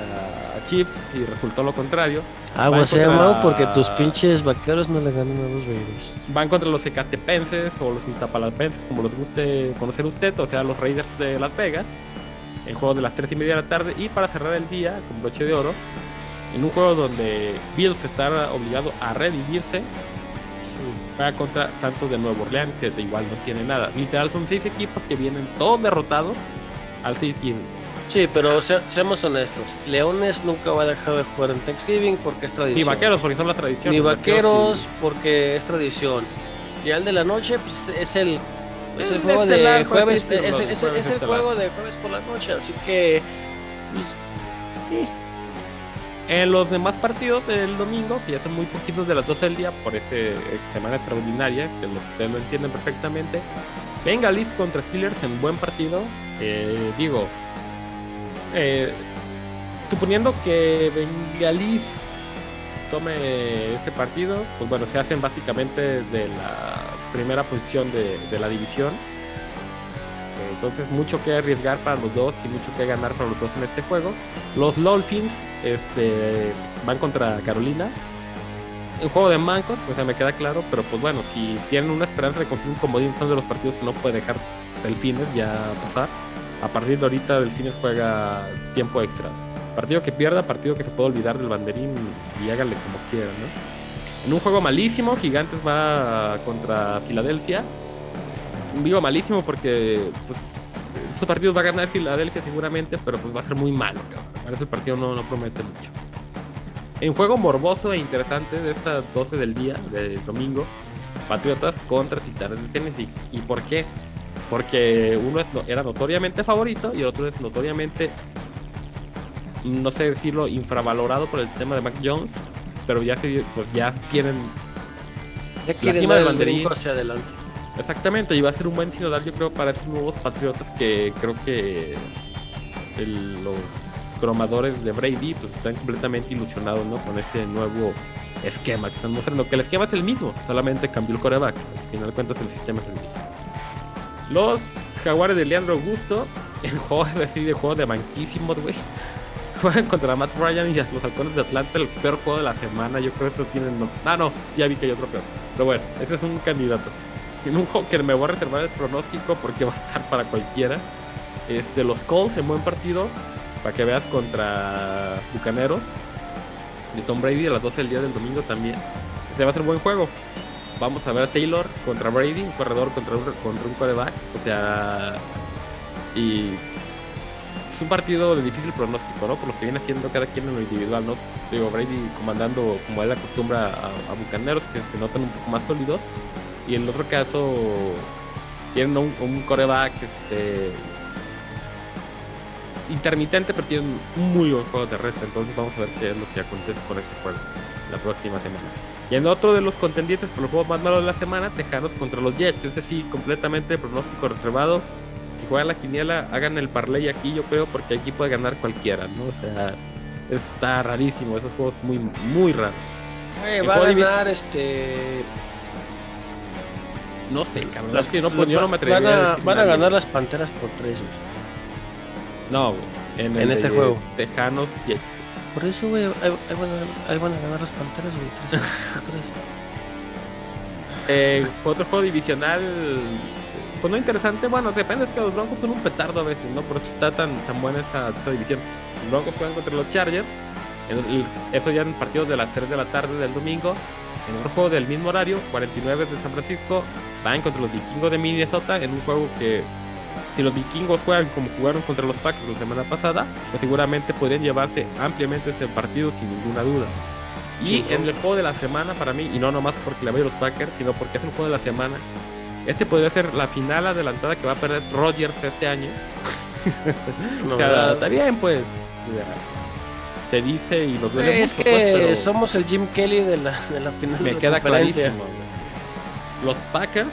a Chiefs y resultó lo contrario. Agua Va se ha contra- llamado porque tus pinches vaqueros no le ganan a los Raiders. Van contra los ecatepenses o los iztapalapenses, como los guste conocer usted, o sea, los Raiders de Las Vegas, en juego de las 3 y media de la tarde. Y para cerrar el día con broche de oro, en un juego donde Bills está obligado a redimirse, va contra Santos de Nuevo Orleans, que de igual no tiene nada. Literal, son seis equipos que vienen todos derrotados al 6 Sí, pero se- seamos honestos. Leones nunca va a dejar de jugar en Thanksgiving porque es Ni tradición. vaqueros, porque son las tradiciones. Ni vaqueros porque es tradición. Y al de la noche, pues es el. Es el El juego de por así jueves, es, el es- el juego de jueves por la noche, así que pues, En los demás partidos del domingo, que ya son muy poquitos de las 12 del día, por esa semana extraordinaria, que ustedes lo entienden perfectamente. Bengalis contra Steelers en buen partido. Eh, digo, eh, suponiendo que Bengalis tome ese partido, pues bueno, se hacen básicamente de la primera posición de, la división. Este, Entonces, mucho que arriesgar para los dos y mucho que ganar para los dos en este juego. Los Dolphins este, van contra Carolina. Un juego de mancos, o sea, me queda claro, pero pues bueno, si tienen una esperanza de conseguir un comodín, son de los partidos que no puede dejar Delfines ya pasar. A partir de ahorita, Delfines juega tiempo extra. Partido que pierda, partido que se puede olvidar del banderín y hágale como quiera, ¿no? En un juego malísimo, Gigantes va contra Filadelfia. Digo malísimo porque pues esos partidos va a ganar Filadelfia seguramente, pero pues va a ser muy malo, cabrón. Parece el partido no, no promete mucho. En juego morboso e interesante de estas 12 del día, del domingo, Patriotas contra Titanes de Tennessee. ¿Y por qué? Porque uno era notoriamente favorito y el otro es notoriamente, no sé decirlo, infravalorado por el tema de Mac Jones, pero ya, pues ya tienen Ya quieren cima del el banderín. hacia adelante. Exactamente, y va a ser un buen sinodal, yo creo, para esos nuevos patriotas que creo que el- los cromadores de Brady pues están completamente ilusionados ¿no? con este nuevo esquema que están mostrando. Que el esquema es el mismo, solamente cambió el coreback. Al final de cuentas, el sistema es el mismo. Los jaguares de Leandro Augusto, en juego así de juego de banquísimos, güey. Juegan contra Matt Ryan y los halcones de Atlanta, el peor juego de la semana. Yo creo que eso tienen. No, ah, no, ya vi que hay otro peor. Pero bueno, ese es un candidato. En un juego que me voy a reservar el pronóstico porque va a estar para cualquiera. Este, los Colts en buen partido, para que veas contra Bucaneros de Tom Brady a las 12 del día del domingo también. Este va a ser buen juego. Vamos a ver a Taylor contra Brady, un corredor contra un, contra un quarterback. O sea, y es un partido de difícil pronóstico, ¿no? Por lo que viene haciendo cada quien en lo individual, ¿no? Digo, Brady comandando como él acostumbra a, a Bucaneros, que se notan un poco más sólidos. Y en el otro caso, tienen un, un coreback este, intermitente, pero tienen muy buen juego terrestre. Entonces vamos a ver qué es lo que acontece con este juego la próxima semana. Y en otro de los contendientes por los juegos más malos de la semana, Tejanos contra los Jets. Ese sí, completamente pronóstico reservado. Si juegan la quiniela, hagan el parlay aquí, yo creo, porque aquí puede ganar cualquiera, ¿no? O sea, está rarísimo. Esos juegos muy, muy raros. El va a ganar este. No sé, cabrón. las- es que no, pues, yo no me atrevería van a, decir van a ganar las panteras por tres, güey. No, güey. En, En el este juego. Tejanos Jets. Por eso, güey, ahí, ahí van a, ganar las panteras, güey. tres tres. Eh, otro juego divisional, pues no interesante. Bueno, depende, es que los Broncos son un petardo a veces, ¿no? Por eso está tan, tan buena esa, división. Los Broncos juegan contra los Chargers. eso ya en partidos de las 3 de la tarde del domingo. En otro juego del mismo horario, 49 de San Francisco, van contra los vikingos de Minnesota en un juego que si los vikingos juegan como jugaron contra los Packers la semana pasada, pues seguramente podrían llevarse ampliamente ese partido sin ninguna duda. Y en el juego de la semana para mí, y no nomás porque le voy a los Packers, sino porque es el juego de la semana, este podría ser la final adelantada que va a perder Rodgers este año. No, o sea, está bien, pues. se dice y nos duele es mucho, que pues, pero somos el Jim Kelly de la, de la final me de queda clarísimo. Los Packers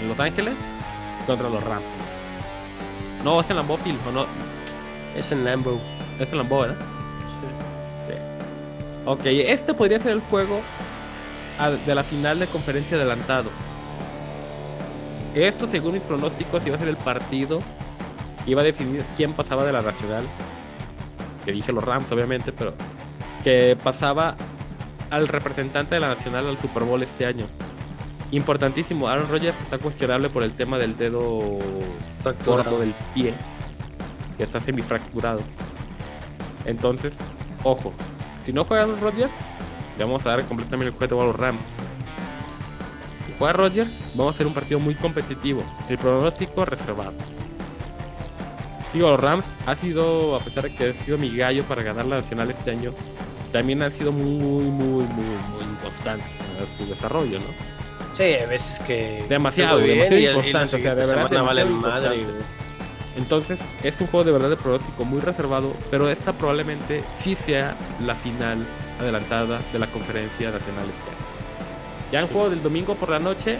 en Los Ángeles contra los Rams. No, es en Lambeau Field, o no, Es en Lambeau. es en Lambeau, ¿verdad? Ok, este podría ser el juego de la final de conferencia adelantado. Esto, según mis pronósticos, iba a ser el partido que iba a definir quién pasaba de la nacional. Que dije los Rams, obviamente, pero que pasaba al representante de la nacional al Super Bowl este año. Importantísimo, Aaron Rodgers está cuestionable por el tema del dedo gordo del pie, que está semifracturado. Entonces, ojo, si no juegan los Rodgers, le vamos a dar completamente el juego a los Rams. Si juega Rodgers, vamos a hacer un partido muy competitivo. El pronóstico reservado. Digo, los Rams ha sido, a pesar de que ha sido mi gallo para ganar la nacional este año, también han sido muy, muy, muy, muy inconstantes en su desarrollo, ¿no? Sí, hay veces que. Demasiado, bien, demasiado inconstante, o sea, de verdad, vale madre. Entonces, es un juego de verdad de pronóstico muy reservado, pero esta probablemente sí sea la final adelantada de la conferencia nacional este año. Ya en juego del domingo por la noche,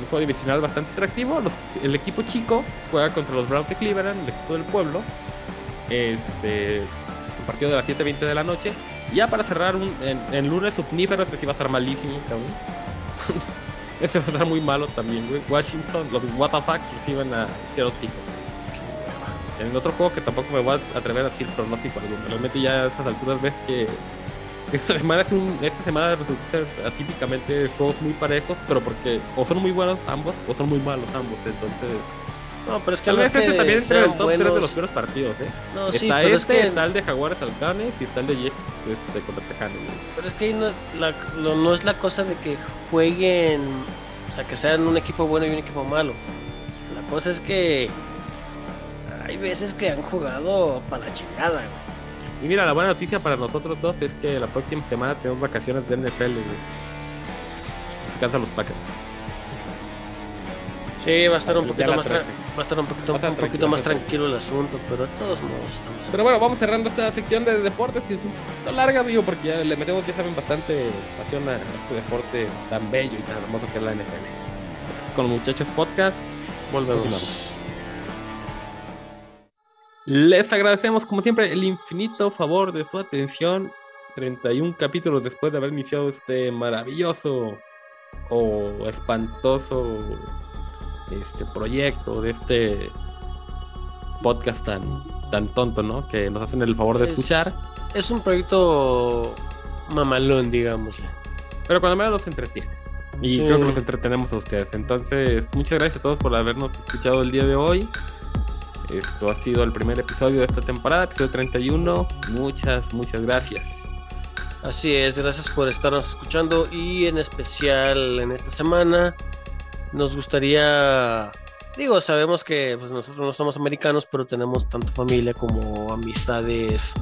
un juego divisional bastante atractivo. los- el equipo chico juega contra los Browns de Cleveland, el equipo del pueblo. Este, un partido de las 7:20 de la noche. Y Ya para cerrar, un, en, en lunes omnífero, este sí va a estar malísimo, cabrón. Este va a estar muy malo también, güey. Washington, los WTFs reciben a Seattle Seahawks. En otro juego que tampoco me voy a atrever a decir pronóstico alguno. Realmente ya a estas alturas ves que esta semana, es un, esta semana resulta ser atípicamente juegos muy parejos, pero porque o son muy buenos ambos o son muy malos ambos. Entonces No, pero es que es que ese también entra en el top 3 de buenos. los peores partidos, ¿eh? No, sí, está pero es este, que, está el de Jaguares Alcanes y está el de Jets este, contra Tejanos. güey. pero es que ahí no, la- lo- no es la cosa de que jueguen, o sea, que sean un equipo bueno y un equipo malo. La cosa es que hay veces que han jugado para la chingada, güey. Y mira, la buena noticia para nosotros dos es que la próxima semana tenemos vacaciones de NFL, güey. Descansan los Packers. Sí, va a estar un poquito más, tra- 13. Va a estar un poquito, un más tranquilo el asunto, pero de todos modos estamos. Pero bueno, vamos cerrando esta sección de deportes y es un poquito larga, amigo, porque ya le metemos, ya saben, bastante pasión a este deporte tan bello y tan hermoso que es la NFL. Entonces, con los muchachos podcast, Volvemos. Continuamos. les agradecemos como siempre el infinito favor de su atención. 31 capítulos después de haber iniciado este maravilloso o espantoso este proyecto de este podcast tan tan tonto, ¿no? Que nos hacen el favor de Es- escuchar, Es un proyecto mamalón, digamos. pero cuando menos nos entretiene. Y Sí. creo que nos entretenemos a ustedes. Entonces, muchas gracias a todos por habernos escuchado el día de hoy. Esto ha sido el primer episodio de esta temporada, episodio 31. Muchas, muchas gracias. Así es, gracias por estarnos escuchando y en especial en esta semana nos gustaría, digo, sabemos que pues, nosotros no somos americanos, pero tenemos tanto familia como amistades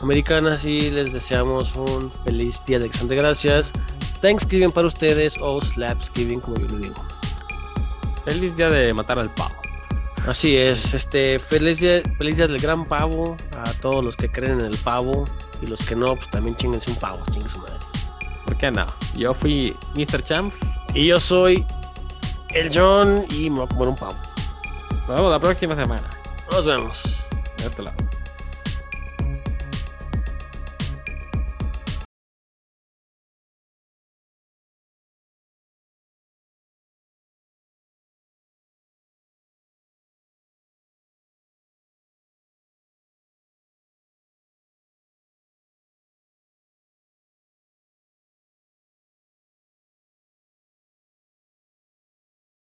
americanas y les deseamos un feliz día de acción de gracias, Thanksgiving para ustedes o Slapsgiving como yo le digo. Feliz día de matar al pavo. Así es, este feliz día, feliz día del gran pavo a todos los que creen en el pavo y los que no, pues también chinguense un pavo, chingue su madre. ¿Por qué no? Yo fui Mr. Champs. Y yo soy el John y me voy a comer un pavo. Nos vemos la próxima semana. Nos vemos. De este lado.